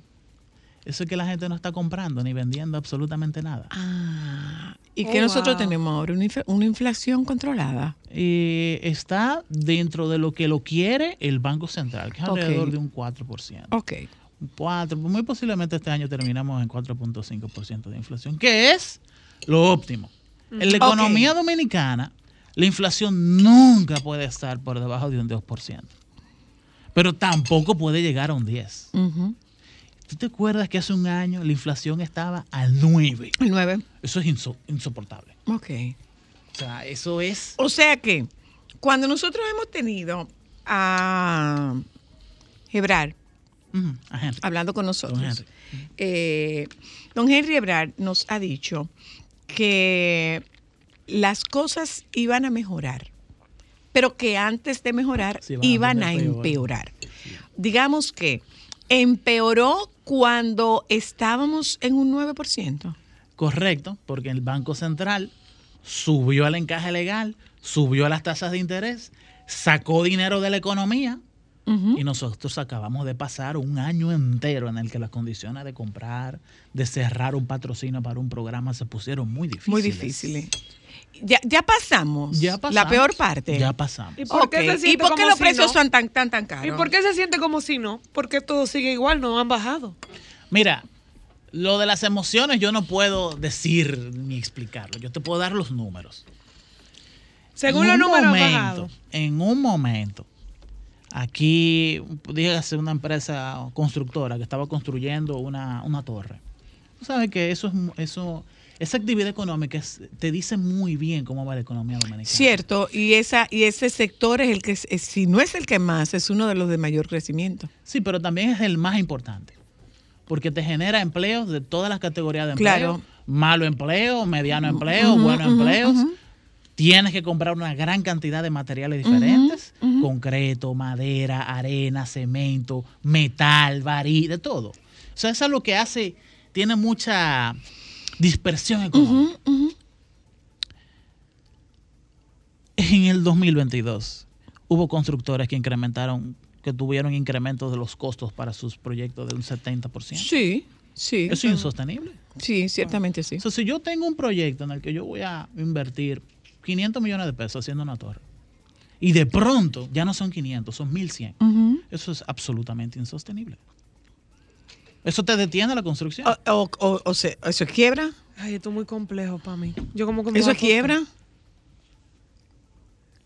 eso es que la gente no está comprando ni vendiendo absolutamente nada. Ah, ¿Y Oh, qué nosotros wow. tenemos ahora? Una, inf- una inflación controlada. Eh, está dentro de lo que lo quiere el Banco Central, que es alrededor de un 4%. Ok. Un 4, muy posiblemente este año terminamos en 4.5% de inflación, que es lo óptimo. En la economía dominicana, la inflación nunca puede estar por debajo de un 2%. Pero tampoco puede llegar a un 10. Ujú. ¿Tú te acuerdas que hace un año la inflación estaba al 9? El 9. Eso es inso- insoportable. Ok. O sea, eso es... O sea que cuando nosotros hemos tenido a Hebrar a hablando con nosotros, Don Henry. eh, don Henry Ebrard nos ha dicho que las cosas iban a mejorar, pero que antes de mejorar Sí, van a iban a empeorar. Digamos que empeoró cuando estábamos en un 9%. Correcto, porque el Banco Central subió el encaje legal, subió las tasas de interés, sacó dinero de la economía y nosotros acabamos de pasar un año entero en el que las condiciones de comprar, de cerrar un patrocinio para un programa se pusieron muy difíciles. Muy difíciles. Ya, ya pasamos. Ya La pasamos. peor parte. Ya pasamos. ¿Y por qué se ¿Y siente por qué como los si precios no? son tan, tan, tan caros? ¿Y por qué se siente como si no? Porque todo sigue igual, no han bajado. Mira, lo de las emociones yo no puedo decir ni explicarlo. Yo te puedo dar los números. Según En los un números han momento, bajado. En un momento, aquí, dígase una empresa constructora que estaba construyendo una, una torre. Tú sabes que eso es eso, esa actividad económica te dice muy bien cómo va la economía dominicana. Cierto, y esa y ese sector es el que, es- si no es el que más, es uno de los de mayor crecimiento. Sí, pero también es el más importante. Porque te genera empleos de todas las categorías de empleo. Claro. Malo empleo, mediano empleo, buenos empleos. Tienes que comprar una gran cantidad de materiales diferentes. Concreto, madera, arena, cemento, metal, varilla, de todo. O sea, eso es lo que hace, tiene mucha dispersión económica. En el 2022 hubo constructores que incrementaron, que tuvieron incrementos de los costos para sus proyectos de un 70%. Sí, sí. Eso es insostenible. Sí, ciertamente sí. O sea, si yo tengo un proyecto en el que yo voy a invertir 500 millones de pesos haciendo una torre y de pronto ya no son 500, son 1100, Ujú. eso es absolutamente insostenible. Eso te detiene la construcción. O, o- o- o sea, ¿Eso es quiebra? Ay, esto es muy complejo para mí. Yo como que ¿Eso es quiebra?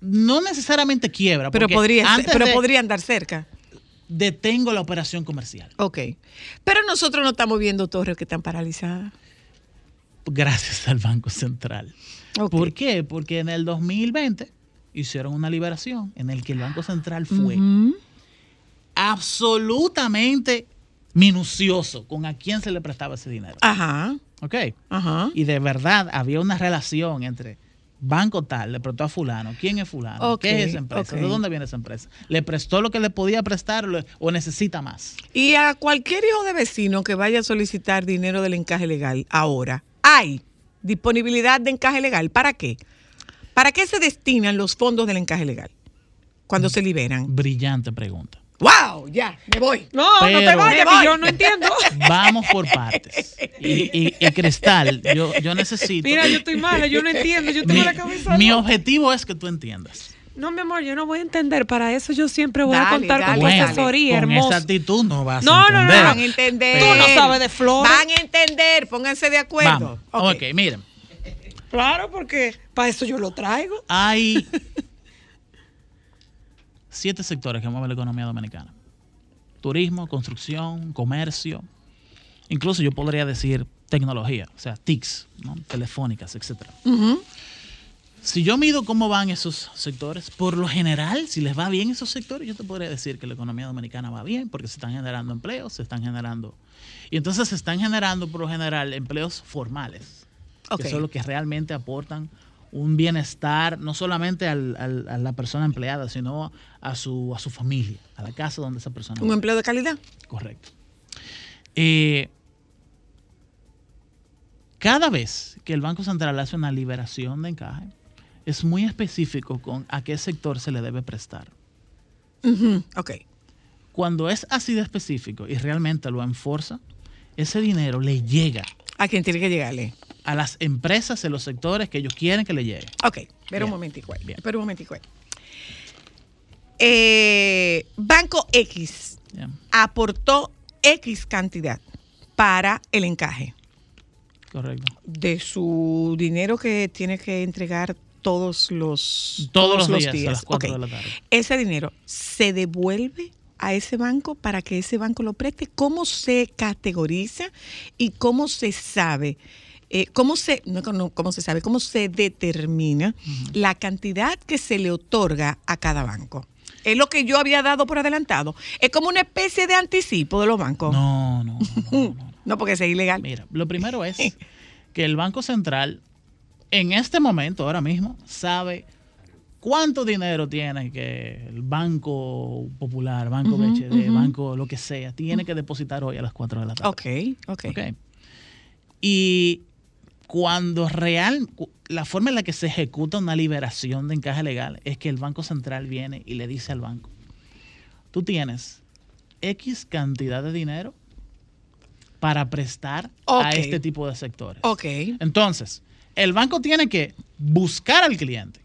no necesariamente quiebra, Pero, porque podría, ser- pero de- podría andar cerca. detengo la operación comercial. Ok. Pero nosotros no estamos viendo torres que están paralizadas. Gracias al Banco Central. ¿Por qué? Porque en el 2020 hicieron una liberación en el que el Banco Central fue Ujú. absolutamente minucioso con a quién se le prestaba ese dinero. Ajá. ¿Ok? Ajá. Y de verdad había una relación entre banco tal, le prestó a fulano, ¿quién es fulano? ¿Qué es esa empresa? ¿De dónde viene esa empresa? ¿Le prestó lo que le podía prestar o necesita más? Y a cualquier hijo de vecino que vaya a solicitar dinero del encaje legal ahora, hay disponibilidad de encaje legal. ¿Para qué? ¿Para qué se destinan los fondos del encaje legal cuando se liberan? Brillante pregunta. ¡Wow! Ya, me voy. No, no te vayas, que yo no entiendo. Vamos por partes. Y, y- y Cristal, yo, yo necesito... Mira, yo estoy mala, yo no entiendo, yo tengo mi, la cabeza. mi objetivo es que tú entiendas. No, mi amor, yo no voy a entender. Para eso yo siempre voy a contar dale, con tu asesoría, con hermosa. esa actitud no vas No, a no, no, entender. Van a entender. Tú no sabes de flores. Van a entender, pónganse de acuerdo. Vamos. ok, miren. Claro, porque para eso yo lo traigo. Hay siete sectores que mueven la economía dominicana. Turismo, construcción, comercio, incluso yo podría decir tecnología, o sea, TICs, ¿no? telefónicas, etc. Si yo mido cómo van esos sectores, por lo general, si les va bien esos sectores, yo te podría decir que la economía dominicana va bien porque se están generando empleos, se están generando... Y entonces se están generando por lo general empleos formales, Ok. que son los que realmente aportan un bienestar no solamente al- al- a la persona empleada, sino a su, a su familia, a la casa donde esa persona Un vive. empleo de calidad. Correcto. Eh, cada vez que el Banco Central hace una liberación de encaje, es muy específico con a qué sector se le debe prestar. Ujú, Ok. Cuando es así de específico y realmente lo enforza, ese dinero le llega A quien tiene que llegarle. A las empresas en los sectores que ellos quieren que le llegue. Ok, espera Bien. un momentico. ahí, Espera un momentico. Eh, Banco X Bien. aportó X cantidad para el encaje Correcto. de su dinero que tiene que entregar todos los, Todos los días, a las cuatro Ok. de la tarde. Ese dinero se devuelve a ese banco para que ese banco lo preste. ¿Cómo se categoriza y cómo se sabe? Eh, ¿Cómo se, no, no, cómo se sabe, cómo se determina la cantidad que se le otorga a cada banco? Es lo que yo había dado por adelantado. Es como una especie de anticipo de los bancos. No, no. No, porque es ilegal. Mira, lo primero es que el Banco Central, en este momento, ahora mismo, sabe cuánto dinero tiene que el Banco Popular, Banco Ujú, BHD. Banco lo que sea, tiene que depositar hoy a las 4 de la tarde. Ok, ok. Ok. Y cuando real, la forma en la que se ejecuta una liberación de encaje legal es que el Banco Central viene y le dice al banco, tú tienes X cantidad de dinero para prestar a este tipo de sectores. Ok. Entonces, el banco tiene que buscar al cliente,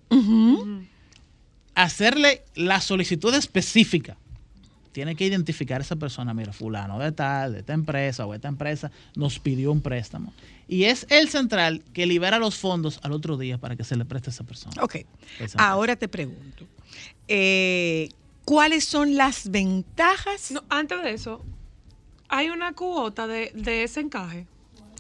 hacerle la solicitud específica. Tiene que identificar a esa persona, mira, fulano de tal, de esta empresa o esta empresa nos pidió un préstamo. Y es el central que libera los fondos al otro día para que se le preste a esa persona. Ok. Esa Ahora te pregunto, eh, ¿cuáles son las ventajas? No, antes de eso, hay una cuota de, de ese encaje.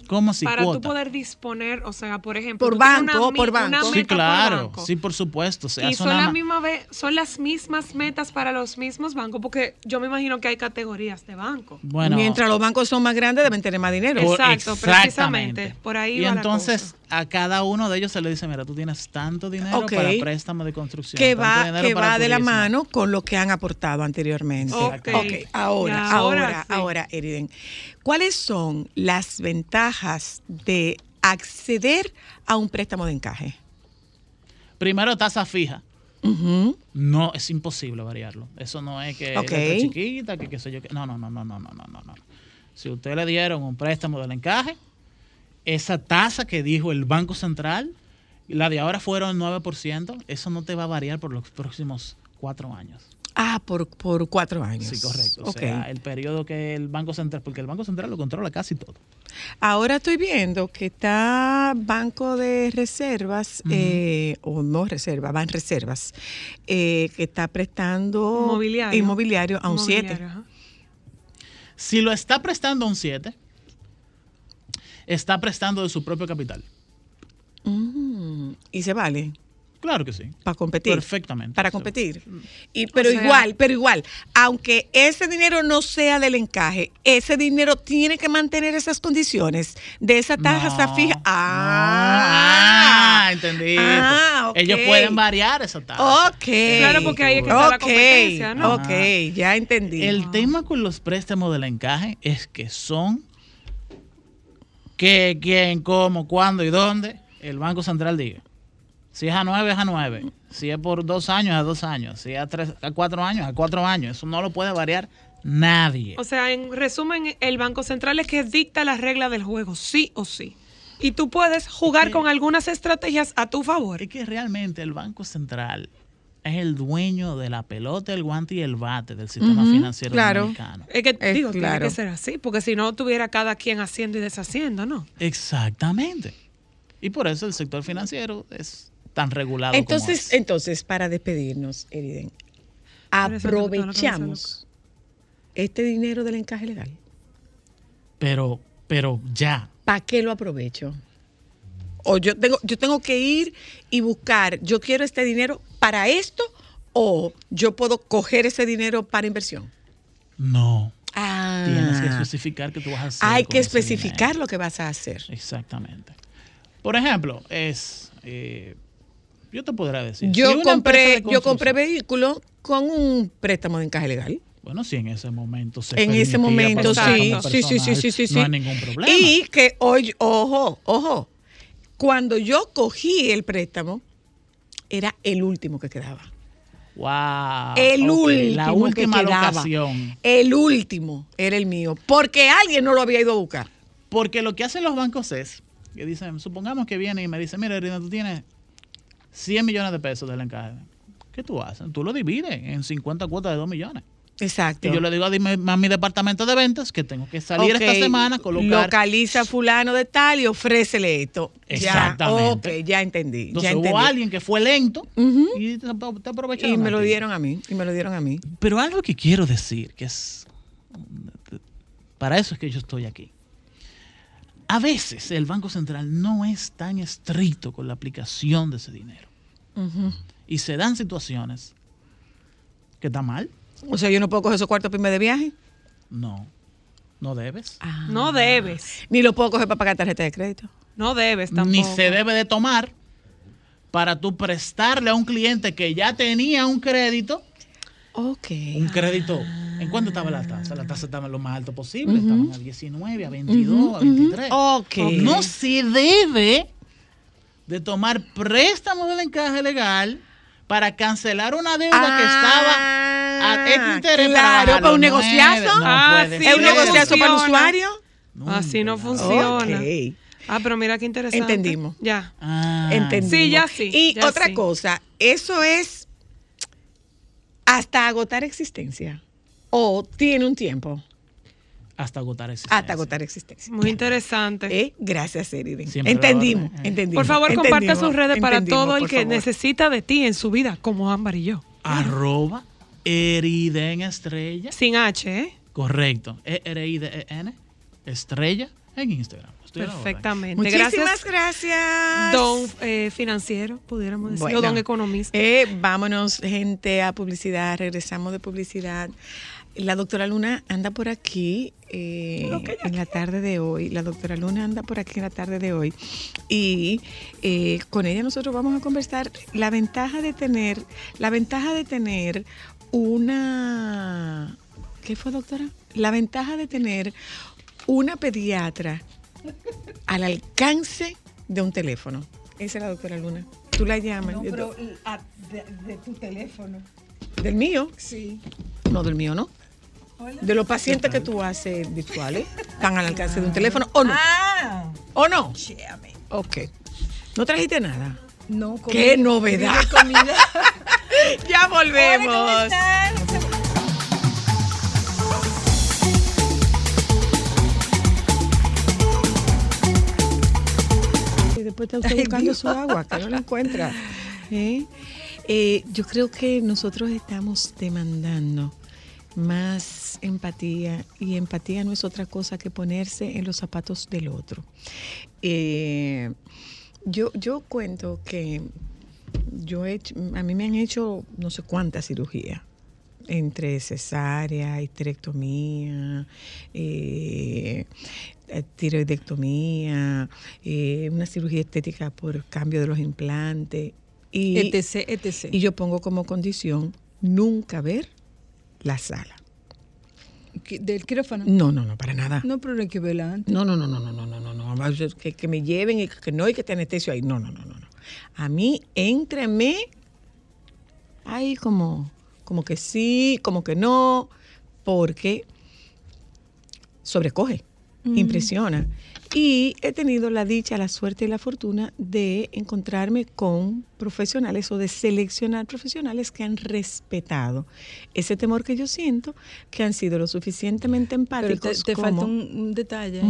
¿Cómo así? para tú poder disponer, o sea, por ejemplo, Por banco, por banco. Sí, por claro. banco. Sí, por supuesto. Y son, una la ma- misma ve- son las mismas metas para los mismos bancos, porque yo me imagino que hay categorías de banco. Bueno, Mientras los bancos son más grandes, deben tener más dinero. Por- Exacto, precisamente. Por ahí Y va la entonces a cada uno de ellos se le dice, mira, tú tienes tanto dinero para préstamo de construcción. que va, que va de la turismo". mano con lo que han aportado anteriormente. Ok. Ok, ahora, Ya, ahora, ahora ahora, sí. Eriden, ¿cuáles son las ventajas de acceder a un préstamo de encaje? Primero, tasa fija. No, es imposible variarlo. Eso no es que chiquita, que qué sé yo. Que... No, no, no, no, no, no, no, no. Si usted le dieron un préstamo del encaje, esa tasa que dijo el Banco Central, la de ahora fueron 9%, eso no te va a variar por los próximos cuatro años. Ah, por, por cuatro años. Sí, correcto. O Ok. sea, el periodo que el Banco Central, porque el Banco Central lo controla casi todo. Ahora estoy viendo que está Banco de Reservas, eh, o no reserva, van reservas, eh, que está prestando Inmobiliario. inmobiliario a un 7. Inmobiliario, ajá. Si lo está prestando a un 7, está prestando de su propio capital. Mm, y se vale Claro que sí. para competir. Perfectamente. Para competir. Y, pero O sea- igual, pero igual, aunque ese dinero no sea del encaje, ese dinero tiene que mantener esas condiciones de esa tasa No, fija. Ah, Ah, entendí. Ah, ok. Ellos pueden variar esa tasa. Ok. Claro, porque ahí es que está la competencia, ¿no? Ok, ya entendí. El tema con los préstamos del encaje es que son qué, quién, cómo, cuándo y dónde el Banco Central diga. Si es a nueve, es a nueve. Si es por dos años, es a dos años. Si es a, tres, a cuatro años, a cuatro años. Eso no lo puede variar nadie. O sea, en resumen, el Banco Central es que dicta las reglas del juego, sí o sí. Y tú puedes jugar con algunas estrategias a tu favor. Es que realmente el Banco Central es el dueño de la pelota, el guante y el bate del sistema Ujú, financiero claro. dominicano. Es que Es digo, tiene que ser así, porque si no tuviera cada quien haciendo y deshaciendo, ¿no? Exactamente. Y por eso el sector financiero es tan regulado como Entonces, es. entonces, para despedirnos, Eriden, aprovechamos este dinero del encaje legal. Pero, pero ya. ¿Para qué lo aprovecho? O yo tengo, yo tengo que ir y buscar, yo quiero este dinero para esto, o yo puedo coger ese dinero para inversión. No. Ah, Tienes que especificar que tú vas a hacer. hay que especificar lo que vas a hacer. Exactamente. Por ejemplo, es. eh, yo te podrá decir. Yo compré, yo compré vehículo con un préstamo de encaje legal. Bueno, si en ese momento se En ese momento, sí, sí, sí, sí, sí, sí, sí. No hay ningún problema. Y que hoy, ojo, ojo, cuando yo cogí el préstamo, era el último que quedaba. Wow. el ok, último La última que quedaba. locación. El último era el mío, porque alguien no lo había ido a buscar. Porque lo que hacen los bancos es que dicen, supongamos que viene y me dice, mira, Erina, tú tienes 100 millones de pesos del encaje. ¿Qué tú haces? Tú lo divides en 50 cuotas de 2 millones. Exacto. Y yo le digo, a mi departamento de ventas que tengo que salir esta semana, colocar. Localiza a fulano de tal y ofrécele esto. Exactamente. Ya, ok, ya entendí. Entonces ya hubo alguien que fue lento y te, te aprovecharon. Y me lo dieron a mí, y me lo dieron a mí. Pero algo que quiero decir, que es. Para eso es que yo estoy aquí. A veces el Banco Central no es tan estricto con la aplicación de ese dinero. Y se dan situaciones que está mal. O sea, yo no puedo coger esos cuartos primer de viaje. No, no debes. No debes. Ni lo puedo coger para pagar tarjeta de crédito. No debes tampoco. Ni se debe de tomar para tú prestarle a un cliente que ya tenía un crédito. Ok. Un crédito. ¿En cuánto estaba la tasa? La tasa estaba en lo más alto posible. Estaban a 19, a 22, Ujú, a 23. Ok. No se debe de tomar préstamos del encaje legal para cancelar una deuda que estaba a X interés Ah, claro, para un negociazo. No Ah, sí, ¿Es un negociazo para el usuario? Así no funciona. Ok. Ah, pero mira qué interesante. Entendimos. Ya. Ah. Entendimos. Sí, ya sí, Y ya otra sí. cosa, eso es hasta agotar existencia. O tiene un tiempo. Hasta agotar existencia. Hasta agotar existencia. Muy interesante. Eh, Gracias, Eriden. Entendimos, entendimos. Por favor, comparte entendimos, sus redes para todo el que favor. necesita de ti en su vida, como Ámbar y yo. Arroba Eriden Estrella. Sin H, ¿eh? Correcto. E-R-I-D-E-N. Estrella en Instagram. Estoy a la orden. Perfectamente. Muchísimas gracias. gracias. Don eh, financiero, pudiéramos decir. Bueno. o don economista. Eh, vámonos, gente, a publicidad. Regresamos de publicidad. La doctora Luna anda por aquí eh, en la tarde de hoy. La doctora Luna anda por aquí en la tarde de hoy. Y eh, con ella nosotros vamos a conversar la ventaja de tener, la ventaja de tener una. ¿Qué fue, doctora? La ventaja de tener una pediatra al alcance de un teléfono. Esa es la doctora Luna. Tú la llamas. No, pero a- de, de tu teléfono. ¿Del mío? Sí. No, del mío no. De los pacientes que tú haces virtuales, están al alcance de un teléfono o no. Ah. ¿O no? Chéame. Ok. ¿No trajiste nada? No, ¡Qué comida- novedad! comida- Ya volvemos. Y está usted buscando su agua, que no la encuentra. ¿Eh? Eh, yo creo que nosotros estamos demandando más empatía y empatía no es otra cosa que ponerse en los zapatos del otro. Eh, yo, yo cuento que yo he hecho- a mí me han hecho no sé cuántas cirugías entre cesárea, histerectomía, eh, eh, tiroidectomía, eh, una cirugía estética por cambio de los implantes. Y, etc, etc. y yo pongo como condición nunca ver la sala. ¿Qué- ¿Del quirófano? No, no, no, para nada. No, pero hay que verla antes. No, no, no, no, no, no, no, no, no. Que, que me lleven y que no hay que te anestesio ahí. No, no, no, no, no. A mí, entreme, ahí como, como que sí, como que no, porque sobrecoge, Mm. impresiona. Y he tenido la dicha, la suerte y la fortuna de encontrarme con profesionales o de seleccionar profesionales que han respetado ese temor que yo siento, que han sido lo suficientemente Pero empáticos te, te como... falta un, un detalle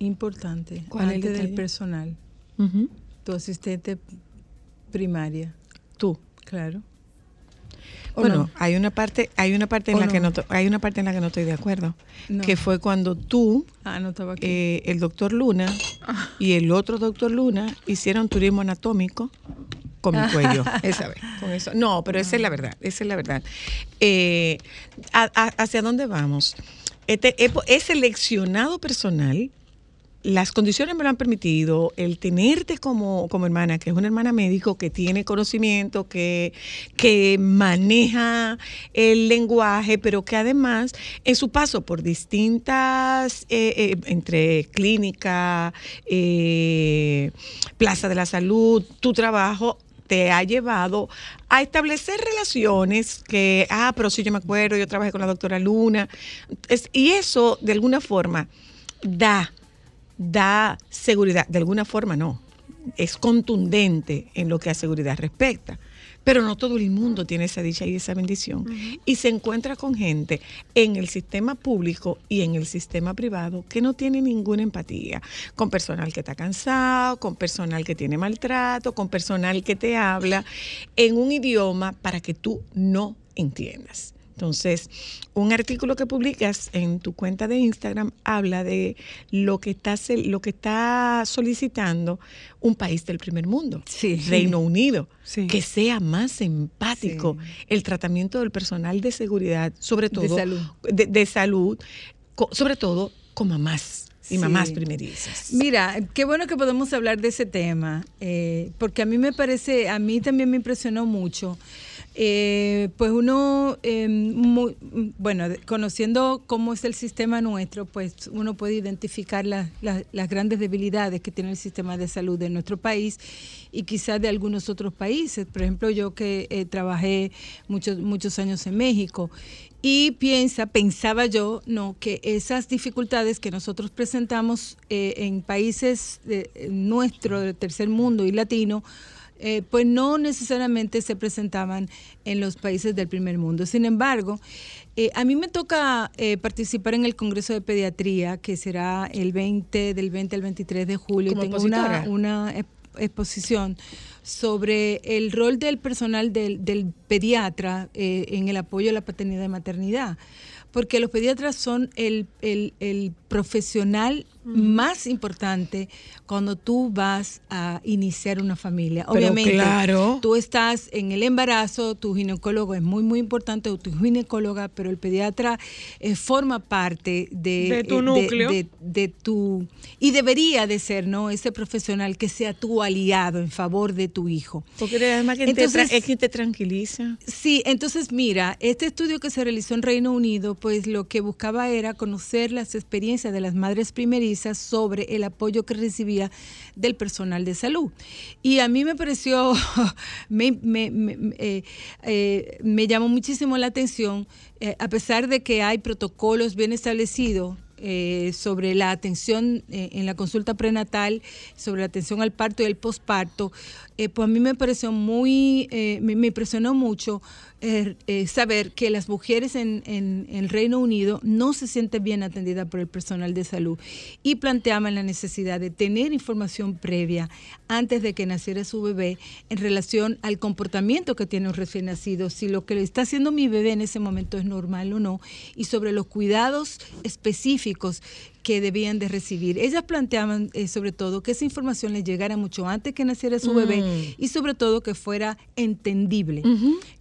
importante. ¿Cuál antes del detalle? personal. Tu asistente primaria. Tú. Claro. ¿O Bueno, no? hay una parte, hay una parte en ¿O la que no? hay una parte en la que no estoy de acuerdo, No. que fue cuando tú, Ah, no estaba aquí. eh, el doctor Luna y el otro doctor Luna hicieron turismo anatómico con mi cuello esa vez. Con eso. No, pero esa es la verdad, esa es la verdad. Eh, a- a- ¿Hacia dónde vamos? Este, he, he seleccionado personal las condiciones me lo han permitido, el tenerte como, como hermana, que es una hermana médico que tiene conocimiento, que, que maneja el lenguaje, pero que además en su paso por distintas, eh, eh, entre clínica, eh, Plaza de la Salud, tu trabajo te ha llevado a establecer relaciones que, ah, pero sí yo me acuerdo, yo trabajé con la doctora Luna, y eso de alguna forma da da seguridad, de alguna forma no, es contundente en lo que a seguridad respecta. Pero no todo el mundo tiene esa dicha y esa bendición. Y se encuentra con gente en el sistema público y en el sistema privado que no tiene ninguna empatía. Con personal que está cansado, con personal que tiene maltrato, con personal que te habla en un idioma para que tú no entiendas. Entonces, un artículo que publicas en tu cuenta de Instagram habla de lo que está, lo que está solicitando un país del primer mundo, Reino Unido, que sea más empático el tratamiento del personal de seguridad, sobre De todo salud. de, de salud, sobre todo con mamás y Sí. mamás primerizas. Mira, qué bueno que podemos hablar de ese tema, eh, porque a mí me parece, a mí también me impresionó mucho. Eh, pues uno, eh, bueno, conociendo cómo es el sistema nuestro, pues uno puede identificar las- las- las grandes debilidades que tiene el sistema de salud de nuestro país y quizás de algunos otros países. Por ejemplo, yo que eh, trabajé muchos, muchos años en México y piensa, pensaba yo, no, que esas dificultades que nosotros presentamos eh, en países nuestro, del tercer mundo y latino, eh, pues no necesariamente se presentaban en los países del primer mundo. Sin embargo, eh, a mí me toca eh, participar en el Congreso de Pediatría, que será el 20, del 20 al 23 de julio. y ¿Como tengo una, una exp- exposición sobre el rol del personal del, del pediatra eh, en el apoyo a la paternidad y maternidad. Porque los pediatras son el, el- el profesional más importante cuando tú vas a iniciar una familia. Pero Obviamente, claro. tú estás en el embarazo, tu ginecólogo es muy, muy importante, o tu ginecóloga, pero el pediatra eh, forma parte de, De tu eh, núcleo. de- de tu y debería de ser no ese profesional que sea tu aliado en favor de tu hijo Porque además que te tra- es que te tranquiliza. Sí, entonces mira, este estudio que se realizó en Reino Unido, pues lo que buscaba era conocer las experiencias de las madres primerizas sobre el apoyo que recibía del personal de salud. Y a mí me pareció, me, eh, eh, me llamó muchísimo la atención, eh, a pesar de que hay protocolos bien establecidos sobre la atención en la consulta prenatal, sobre la atención al parto y el posparto, pues a mí me pareció muy, me impresionó mucho eh, eh, saber que las mujeres en, en- en el Reino Unido no se sienten bien atendidas por el personal de salud y planteaban la necesidad de tener información previa antes de que naciera su bebé en relación al comportamiento que tiene un recién nacido, si lo que le está haciendo mi bebé en ese momento es normal o no, y sobre los cuidados específicos que debían de recibir. Ellas planteaban eh, sobre todo que esa información les llegara mucho antes que naciera su bebé Mm. y sobre todo que fuera entendible,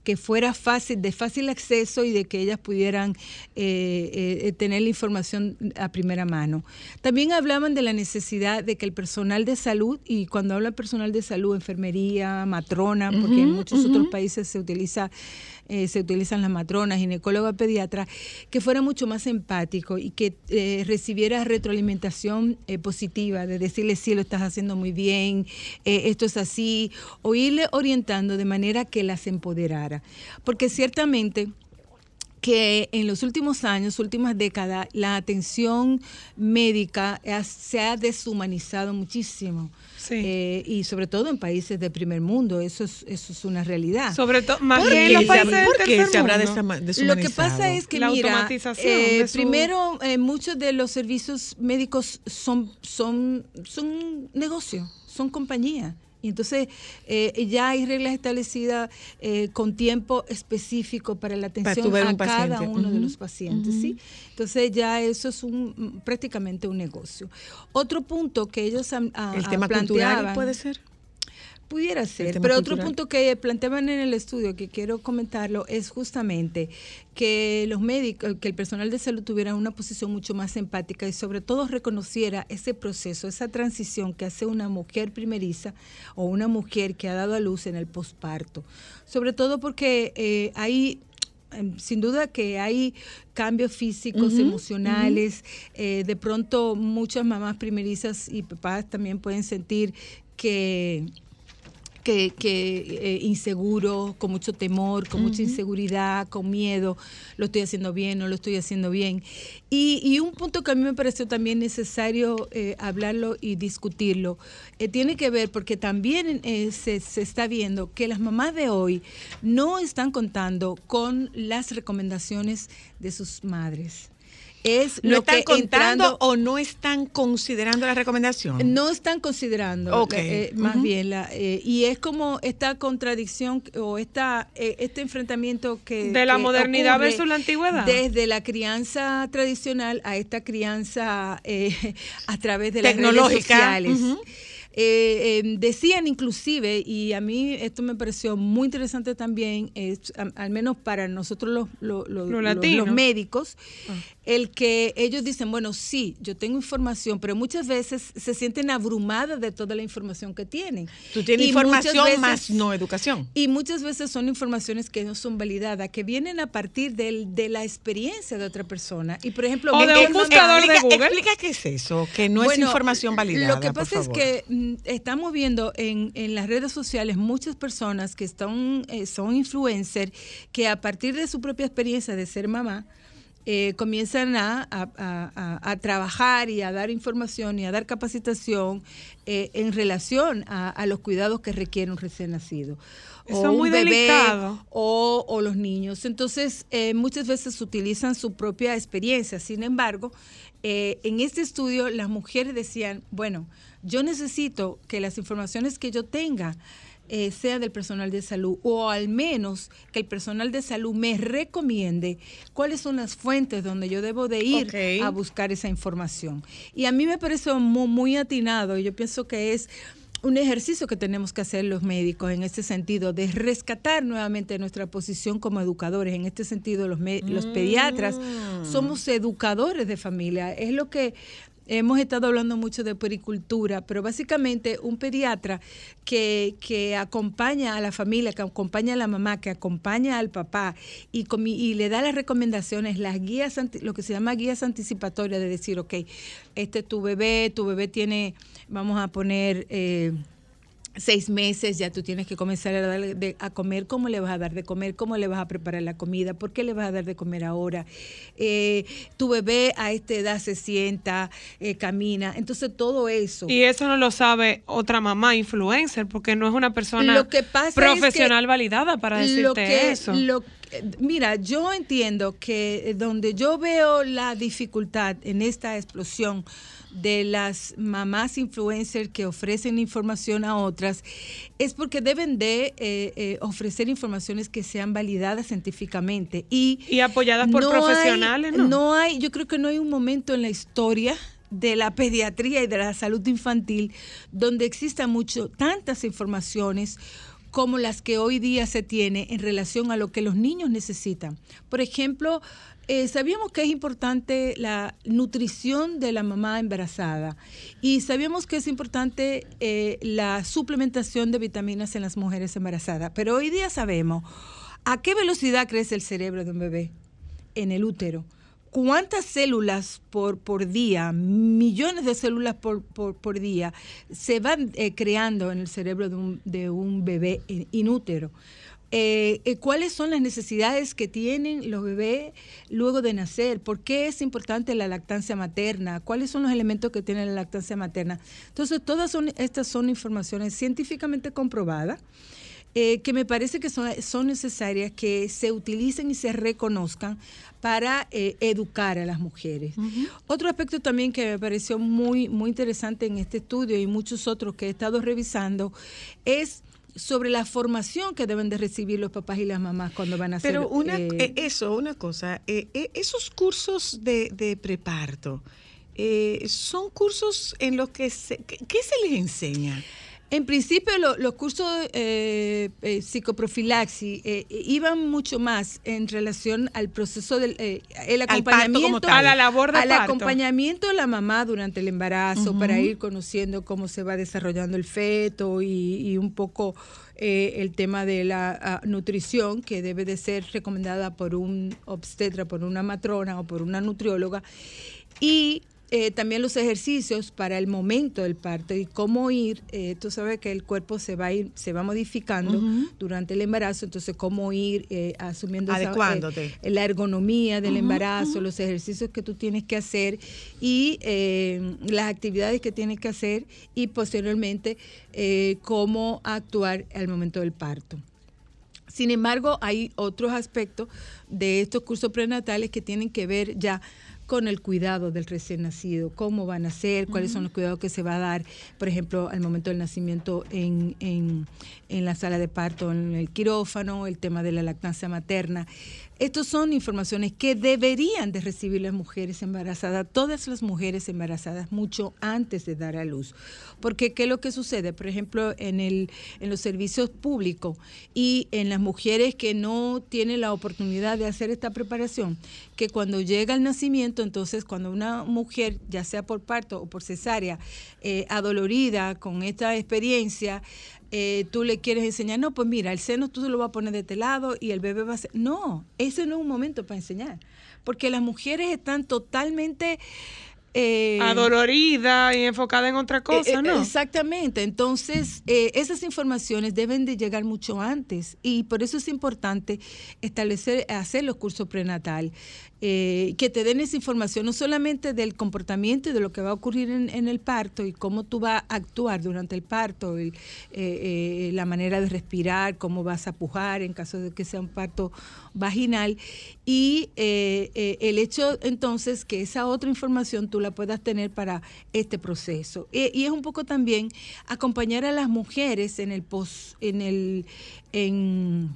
que fuera fácil, de fácil acceso y de que ellas pudieran eh, eh, tener la información a primera mano. También hablaban de la necesidad de que el personal de salud, y cuando habla personal de salud, enfermería, matrona, porque en muchos otros países se utiliza eh, se utilizan las matronas, ginecóloga, pediatra, que fuera mucho más empático y que eh, recibiera retroalimentación eh, positiva, de decirle sí, lo estás haciendo muy bien, esto es así, o irle orientando de manera que las empoderara. Porque ciertamente que en los últimos años, últimas décadas, la atención médica se ha deshumanizado muchísimo. Eh, y sobre todo en países de primer mundo, eso es, eso es una realidad. Sobre todo, más ¿Por qué los se países del tercer se habrá mundo. desama- Lo que deshumanizado? pasa es que, La mira, eh, su- primero, eh, muchos de los servicios médicos son, son, son negocios, son compañías. Y entonces eh, ya hay reglas establecidas eh, con tiempo específico para la atención a un cada uno de los pacientes. ¿sí? Entonces ya eso es un prácticamente un negocio. Otro punto que ellos han, El ah, tema cultural puede ser. Pudiera ser, pero otro punto que planteaban en el estudio que quiero comentarlo es justamente que los médicos, que el personal de salud tuviera una posición mucho más empática y sobre todo reconociera ese proceso, esa transición que hace una mujer primeriza o una mujer que ha dado a luz en el posparto. Sobre todo porque eh, hay em, sin duda que hay cambios físicos, emocionales. eh, de pronto muchas mamás primerizas y papás también pueden sentir que que, que eh, inseguro, con mucho temor, con mucha inseguridad, con miedo, lo estoy haciendo bien, no lo estoy haciendo bien. Y, y un punto que a mí me pareció también necesario eh, hablarlo y discutirlo, eh, tiene que ver porque también eh, se, se está viendo que las mamás de hoy no están contando con las recomendaciones de sus madres. Es ¿No lo están que contando entrando- o no están considerando la recomendación? no están considerando, Ok. eh, más bien, la, eh, y es como esta contradicción o esta, eh, este enfrentamiento que... De la que modernidad versus la antigüedad. Desde la crianza tradicional a esta crianza eh, a través de las redes sociales. Eh, eh, decían inclusive, y a mí esto me pareció muy interesante también, am- al menos para nosotros los, los- médicos, el que ellos dicen, bueno, sí, yo tengo información, pero muchas veces se sienten abrumadas de toda la información que tienen. Tú tienes Y información veces- más no educación. y muchas veces son informaciones que no son validadas, que vienen a partir del- de la experiencia de otra persona. Y por ejemplo, O de un buscador de Google. explica qué es eso, que no es información validada. Lo que por pasa es que mm, estamos viendo en, en las redes sociales muchas personas que están, eh, son influencers que a partir de su propia experiencia de ser mamá, eh, comienzan a, a- a- trabajar y a dar información y a dar capacitación eh, en relación a, los cuidados que requiere un recién nacido. Eso o es muy un bebé, delicado. o, o los niños. Entonces, eh, muchas veces utilizan su propia experiencia. Sin embargo, en este estudio las mujeres decían, bueno, yo necesito que las informaciones que yo tenga eh, sean del personal de salud o al menos que el personal de salud me recomiende cuáles son las fuentes donde yo debo de ir a buscar esa información. Y a mí me pareció muy, muy atinado y yo pienso que es un ejercicio que tenemos que hacer los médicos en este sentido, de rescatar nuevamente nuestra posición como educadores. En este sentido, los, me- los pediatras somos educadores de familia. Es lo que hemos estado hablando mucho de pericultura, pero básicamente un pediatra que, que acompaña a la familia, que acompaña a la mamá, que acompaña al papá y, le da las recomendaciones, las guías, lo que se llama guías anticipatorias de decir, ok, este es tu bebé, tu bebé tiene, vamos a poner... eh, seis meses ya tú tienes que comenzar a darle de- a comer, cómo le vas a dar de comer, cómo le vas a preparar la comida, por qué le vas a dar de comer ahora. Eh, tu bebé a esta edad se sienta, eh, camina, entonces todo eso. Y eso no lo sabe otra mamá influencer, porque no es una persona Lo que pasa es que profesional validada para decirte lo que, eso. lo mira, yo entiendo que eh, donde yo veo la dificultad en esta explosión de las mamás influencers que ofrecen información a otras es porque deben de eh, eh, ofrecer informaciones que sean validadas científicamente y, Y apoyadas por profesionales, ¿no? no hay, yo creo que no hay un momento en la historia de la pediatría y de la salud infantil donde existan mucho tantas informaciones como las que hoy día se tiene en relación a lo que los niños necesitan. Por ejemplo, eh, sabíamos que es importante la nutrición de la mamá embarazada y sabíamos que es importante eh, la suplementación de vitaminas en las mujeres embarazadas, pero hoy día sabemos a qué velocidad crece el cerebro de un bebé en el útero. ¿Cuántas células por, por día, millones de células por, por, por día, se van eh, creando en el cerebro de un, de un bebé in- inútero? Eh, eh, ¿Cuáles son las necesidades que tienen los bebés luego de nacer? ¿Por qué es importante la lactancia materna? ¿Cuáles son los elementos que tiene la lactancia materna? Entonces, todas son, estas son informaciones científicamente comprobadas eh, que me parece que son, son necesarias que se utilicen y se reconozcan para eh, educar a las mujeres. Otro aspecto también que me pareció muy, muy interesante en este estudio y muchos otros que he estado revisando es sobre la formación que deben de recibir los papás y las mamás cuando van a hacer Pero una, eh, eh, eso, una cosa, eh, esos cursos de, de preparto, eh, son cursos en los que se, ¿qué, qué se les enseña? En principio, lo- los cursos eh, eh, psicoprofilaxis eh, eh, iban mucho más en relación al proceso del eh, el acompañamiento. A la labor de al parto. acompañamiento de la mamá durante el embarazo para ir conociendo cómo se va desarrollando el feto y, y un poco eh, el tema de la ah, nutrición que debe de ser recomendada por un obstetra, por una matrona o por una nutrióloga y eh, también los ejercicios para el momento del parto y cómo ir, eh, tú sabes que el cuerpo se va a ir, se va modificando durante el embarazo, entonces cómo ir eh, asumiendo esa, Adecuándote. la ergonomía del embarazo, los ejercicios que tú tienes que hacer y las actividades que tienes que hacer y posteriormente cómo actuar al momento del parto. Sin embargo, hay otros aspectos de estos cursos prenatales que tienen que ver ya con el cuidado del recién nacido, cómo van a ser, cuáles son los cuidados que se va a dar, por ejemplo, al momento del nacimiento en, en, en la sala de parto, en el quirófano, el tema de la lactancia materna. Estas son informaciones que deberían de recibir las mujeres embarazadas, todas las mujeres embarazadas, mucho antes de dar a luz. Porque ¿qué es lo que sucede? Por ejemplo, en, el, en los servicios públicos y en las mujeres que no tienen la oportunidad de hacer esta preparación, que cuando llega el nacimiento, entonces cuando una mujer, ya sea por parto o por cesárea, eh, adolorida con esta experiencia, eh, tú le quieres enseñar, no, pues mira, el seno tú se lo vas a poner de este lado y el bebé va a ser... No, ese no es un momento para enseñar, porque las mujeres están totalmente... eh, Adolorida y enfocada en otra cosa, eh, eh, ¿no? Exactamente. Entonces, eh, esas informaciones deben de llegar mucho antes y por eso es importante establecer, hacer los cursos prenatal, eh, que te den esa información no solamente del comportamiento y de lo que va a ocurrir en, el parto y cómo tú vas a actuar durante el parto, y, eh, eh, la manera de respirar, cómo vas a pujar en caso de que sea un parto vaginal y eh, eh, el hecho entonces que esa otra información tú la puedas tener para este proceso. E- y es un poco también acompañar a las mujeres en el pos, en el en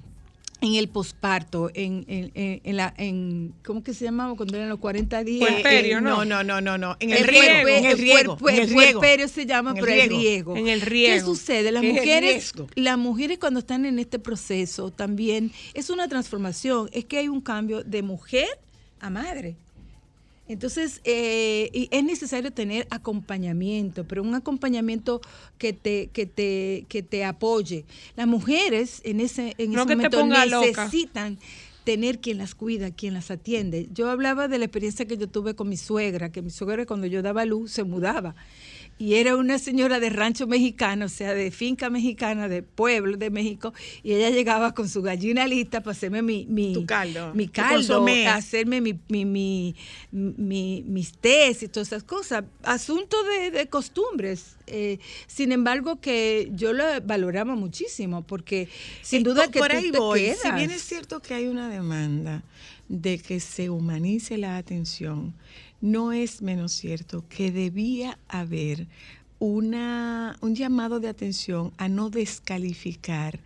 en el posparto, en, en, en, en la, en, ¿cómo que se llamaba cuando eran los 40 días? Puerperio, ¿no? No, no, no, no. En el puerpe- riego, en el riego, puer- en el riego. puerperio se llama, En el pero el riego. riego. En el ¿Qué riego. sucede? Las ¿Qué es el mujeres, las mujeres cuando están en este proceso también es una transformación, es que hay un cambio de mujer a madre. Entonces, eh, y es necesario tener acompañamiento, pero un acompañamiento que te, que te, que te apoye. Las mujeres en ese, en No ese momento loca. necesitan tener quien las cuida, quien las atiende. Yo hablaba de la experiencia que yo tuve con mi suegra, que mi suegra cuando yo daba luz se mudaba. Y era una señora de rancho mexicano, o sea, de finca mexicana, de pueblo de México, y ella llegaba con su gallina lista para hacerme mi, mi Tu caldo, mi caldo, hacerme mi, mi, mi, mi- mis tés y todas esas cosas. Asunto de, de costumbres. Eh, sin embargo, que yo lo valoraba muchísimo, porque sin duda por- que por tú ahí te voy. quedas. Si bien es cierto que hay una demanda de que se humanice la atención, no es menos cierto que debía haber una, un llamado de atención a no descalificar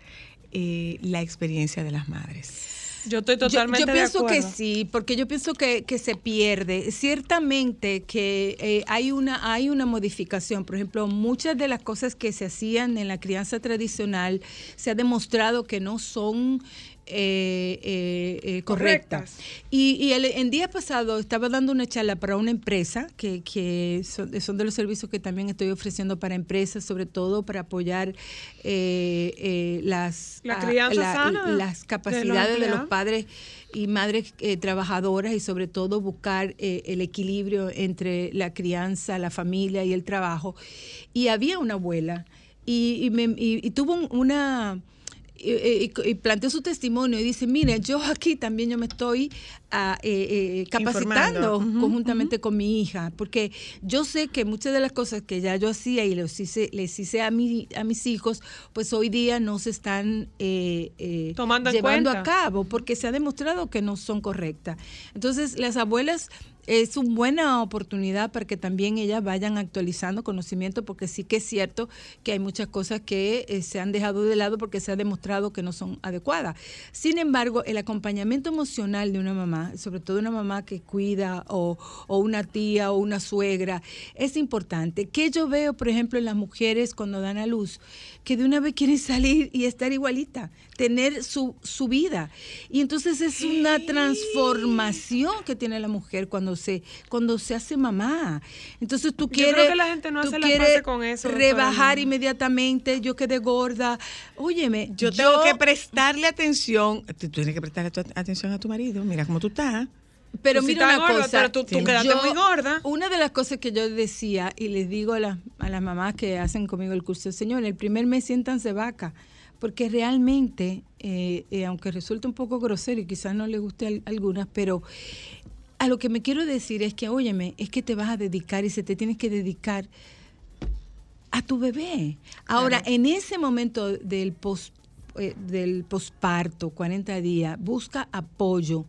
eh, la experiencia de las madres. Yo estoy Yo- totalmente yo, de pienso que acuerdo. sí, porque yo pienso que, que se pierde. Ciertamente que eh, hay, una, hay una modificación. Por ejemplo, muchas de las cosas que se hacían en la crianza tradicional se ha demostrado que no son eh, eh, eh, correctas. Y, y el, en día pasado estaba dando una charla para una empresa, que, que son, son de los servicios que también estoy ofreciendo para empresas, sobre todo para apoyar eh, eh, las, La las capacidades de los padres y madres eh, trabajadoras y sobre todo buscar eh, el equilibrio entre la crianza, la familia y el trabajo. Y había una abuela y, y me- y- y tuvo un- una... Y, y- y planteó su testimonio y dice, mire, yo aquí también yo me estoy ah, eh, eh, capacitando conjuntamente con mi hija, porque yo sé que muchas de las cosas que ya yo hacía y les hice, les hice a, mi, a mis hijos, pues hoy día no se están eh, Tomando llevando a cabo porque se ha demostrado que no son correctas. Entonces, las abuelas es una buena oportunidad para que también ellas vayan actualizando conocimiento, porque sí que es cierto que hay muchas cosas que eh, se han dejado de lado porque se ha demostrado que no son adecuadas. Sin embargo, el acompañamiento emocional de una mamá, sobre todo una mamá que cuida o, o una tía o una suegra, es importante. Que yo veo, por ejemplo, en las mujeres cuando dan a luz, que de una vez quieren salir y estar igualita, tener su, su vida. Y entonces es una transformación que tiene la mujer cuando se, cuando se hace mamá. Entonces tú Yo quieres, creo que la gente no tú hace paces con eso, rebajar inmediatamente, yo quedé gorda. Óyeme, Yo tengo que prestarle atención. Tú tienes que prestarle atención a tu marido. Mira cómo tú estás. Pero Tú mira una gorda, cosa, pero tú- tú quedaste muy gorda. Una de las cosas que yo decía y les digo a, las- a las mamás que hacen conmigo el curso, señor, el primer mes siéntanse vaca, porque realmente, eh, eh, aunque resulte un poco grosero y quizás no le guste a algunas, pero a lo que me quiero decir es que, óyeme, es que te vas a dedicar y se te tienes que dedicar a tu bebé. Ahora, en ese momento del pos, eh, del posparto, 40 días, busca apoyo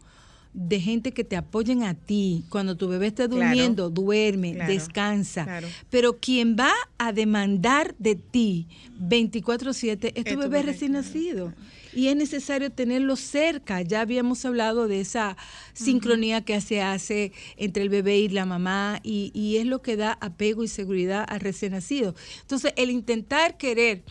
de gente que te apoyen a ti. Cuando tu bebé está Claro. durmiendo, duerme, Claro, descansa. claro. Pero quien va a demandar de ti 24/7 es tu Es tu bebé bebé, recién nacido. Y es necesario tenerlo cerca. Ya habíamos hablado de esa sincronía que se hace entre el bebé y la mamá y, y es lo que da apego y seguridad al recién nacido. Entonces, el intentar querer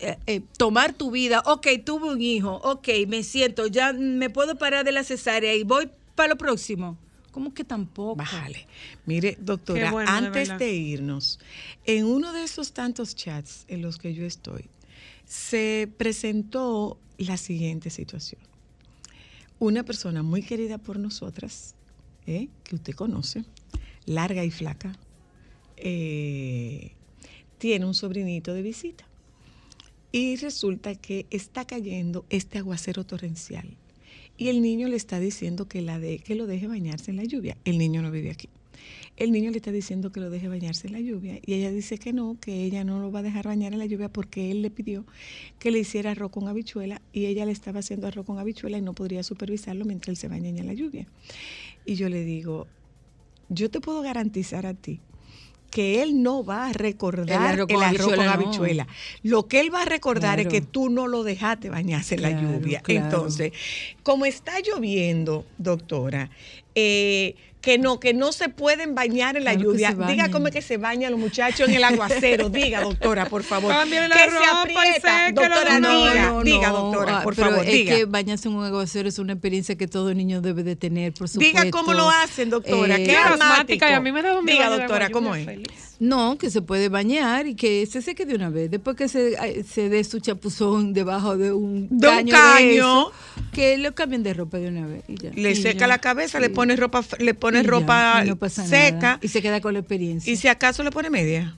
eh, eh, tomar tu vida, ok, tuve un hijo, ok, me siento, ya me puedo parar de la cesárea y voy para lo próximo. ¿Cómo que tampoco? Bájale. Mire, doctora, bueno, antes de irnos, en uno de esos tantos chats en los que yo estoy, se presentó la siguiente situación. Una persona muy querida por nosotras, ¿eh? que usted conoce, larga y flaca, eh, tiene un sobrinito de visita. Y resulta que está cayendo este aguacero torrencial. Y el niño le está diciendo que, la de, que lo deje bañarse en la lluvia. El niño no vive aquí. El niño le está diciendo que lo deje bañarse en la lluvia y ella dice que no, que ella no lo va a dejar bañar en la lluvia porque él le pidió que le hiciera arroz con habichuela y ella le estaba haciendo arroz con habichuela y no podría supervisarlo mientras él se baña en la lluvia. Y yo le digo, yo te puedo garantizar a ti que él no va a recordar el arroz con, habichuela, no. Lo que él va a recordar Claro. es que tú no lo dejaste bañarse en la lluvia. claro. Entonces, como está lloviendo, doctora, eh, que no, que no se pueden bañar en la Claro lluvia. Diga cómo es que se bañan los muchachos en el aguacero. Diga, doctora, por favor. Cámbiale la que se ropa y aprieta. séquelo Doctora, nuevo. diga, No, diga, no, doctora, ah, por pero favor, es diga. que bañarse en un aguacero es una experiencia que todo niño debe de tener, por supuesto. Diga cómo lo hacen, doctora. Eh, ¿Qué asmática y a mí me miedo Diga, doctora, ¿cómo es? feliz. No, que se puede bañar y que se seque de una vez. Después que se, se dé su chapuzón debajo de un De un caño, caño. eso, que lo cambien de ropa de una vez. y ya. Le Y seca ya. la cabeza, le pone ropa, le pone Y ropa y no pasa seca. nada. Y se queda con la experiencia. Y si acaso le pone media.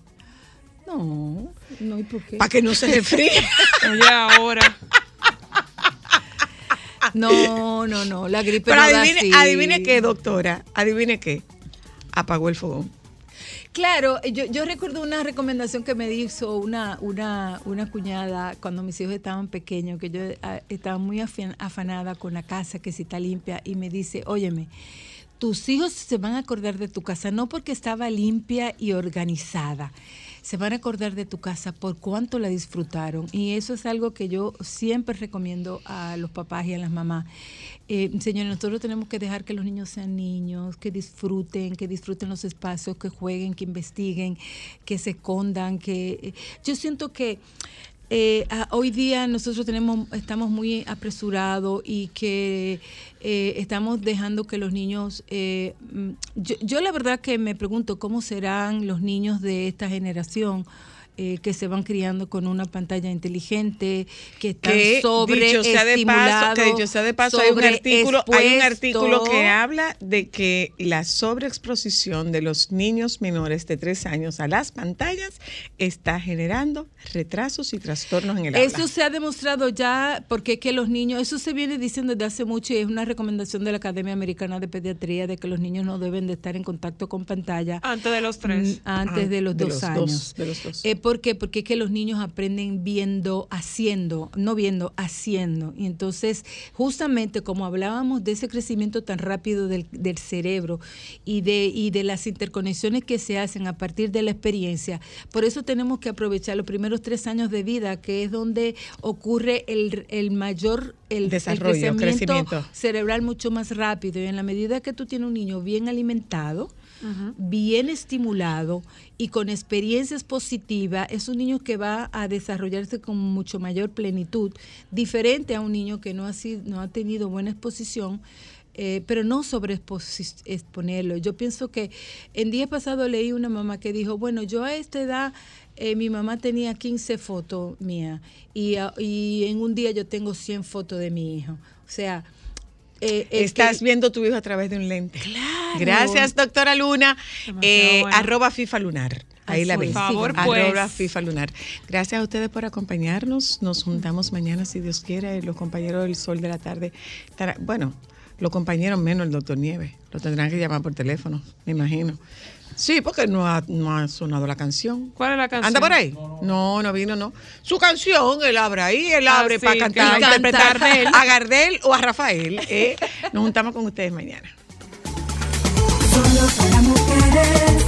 No, no, ¿y por qué? Para que no se resfríe. Oye, ahora. No, no, no, la gripe Pero no da adivine, así. adivine qué, doctora. Adivine qué. Apagó el fogón. Claro, yo, yo recuerdo una recomendación que me hizo una, una, una cuñada cuando mis hijos estaban pequeños, que yo ah, estaba muy afan- afanada con la casa, que si está limpia, y me dice, óyeme, tus hijos se van a acordar de tu casa no porque estaba limpia y organizada, se van a acordar de tu casa por cuánto la disfrutaron. Y eso es algo que yo siempre recomiendo a los papás y a las mamás. Eh, señores, nosotros tenemos que dejar que los niños sean niños, que disfruten, que disfruten los espacios, que jueguen, que investiguen, que se escondan, que eh, yo siento que eh, a- hoy día nosotros tenemos, estamos muy apresurados y que eh, estamos dejando que los niños, eh, mm, yo, yo la verdad que me pregunto cómo serán los niños de esta generación. Eh, que se van criando con una pantalla inteligente, que están Que sobre dicho sea de paso, que dicho sea de paso, hay un artículo, hay un artículo que habla de que la sobreexposición de los niños menores de tres años a las pantallas está generando retrasos y trastornos en el Eso habla. se ha demostrado ya porque es que los niños, eso se viene diciendo desde hace mucho y es una recomendación de la Academia Americana de Pediatría de que los niños no deben de estar en contacto con pantalla Antes de los tres. antes Ah, de los de dos los años. dos, de los dos. Eh, ¿Por qué? Porque es que los niños aprenden viendo, haciendo, no viendo, haciendo. Y entonces, justamente como hablábamos de ese crecimiento tan rápido del, del cerebro y de, y de las interconexiones que se hacen a partir de la experiencia, por eso tenemos que aprovechar los primeros tres años de vida, que es donde ocurre el, el mayor el, el Desarrollo, crecimiento. cerebral mucho más rápido. Y en la medida que tú tienes un niño bien alimentado, bien estimulado y con experiencias positivas, es un niño que va a desarrollarse con mucho mayor plenitud, diferente a un niño que no ha, sido, no ha tenido buena exposición. eh, pero no sobreexponerlo. Yo pienso que en día pasado leí una mamá que dijo, bueno, yo a esta edad, eh, mi mamá tenía 15 fotos mías y, y en un día yo tengo 100 fotos de mi hijo. O sea, eh, es Estás que- viendo tu hijo a través de un lente. Gracias, doctora Luna. Eh, bueno. Arroba FIFA Lunar. Ahí Así la ven. Por favor, Arroba pues. FIFA Lunar. Gracias a ustedes por acompañarnos. Nos juntamos mañana, si Dios quiere. Los compañeros del Sol de la Tarde. bueno, los compañeros menos el doctor Nieves. Lo tendrán que llamar por teléfono, me imagino. Sí, porque no ha, no ha sonado la canción. ¿Cuál es la canción? ¿Anda por ahí? No, no vino, no. Su canción, él abre ahí, él Ah, abre sí, para cantar, interpretar Gardel. a Gardel o a Rafael. ¿eh? Nos juntamos con ustedes mañana. Solo para mujeres.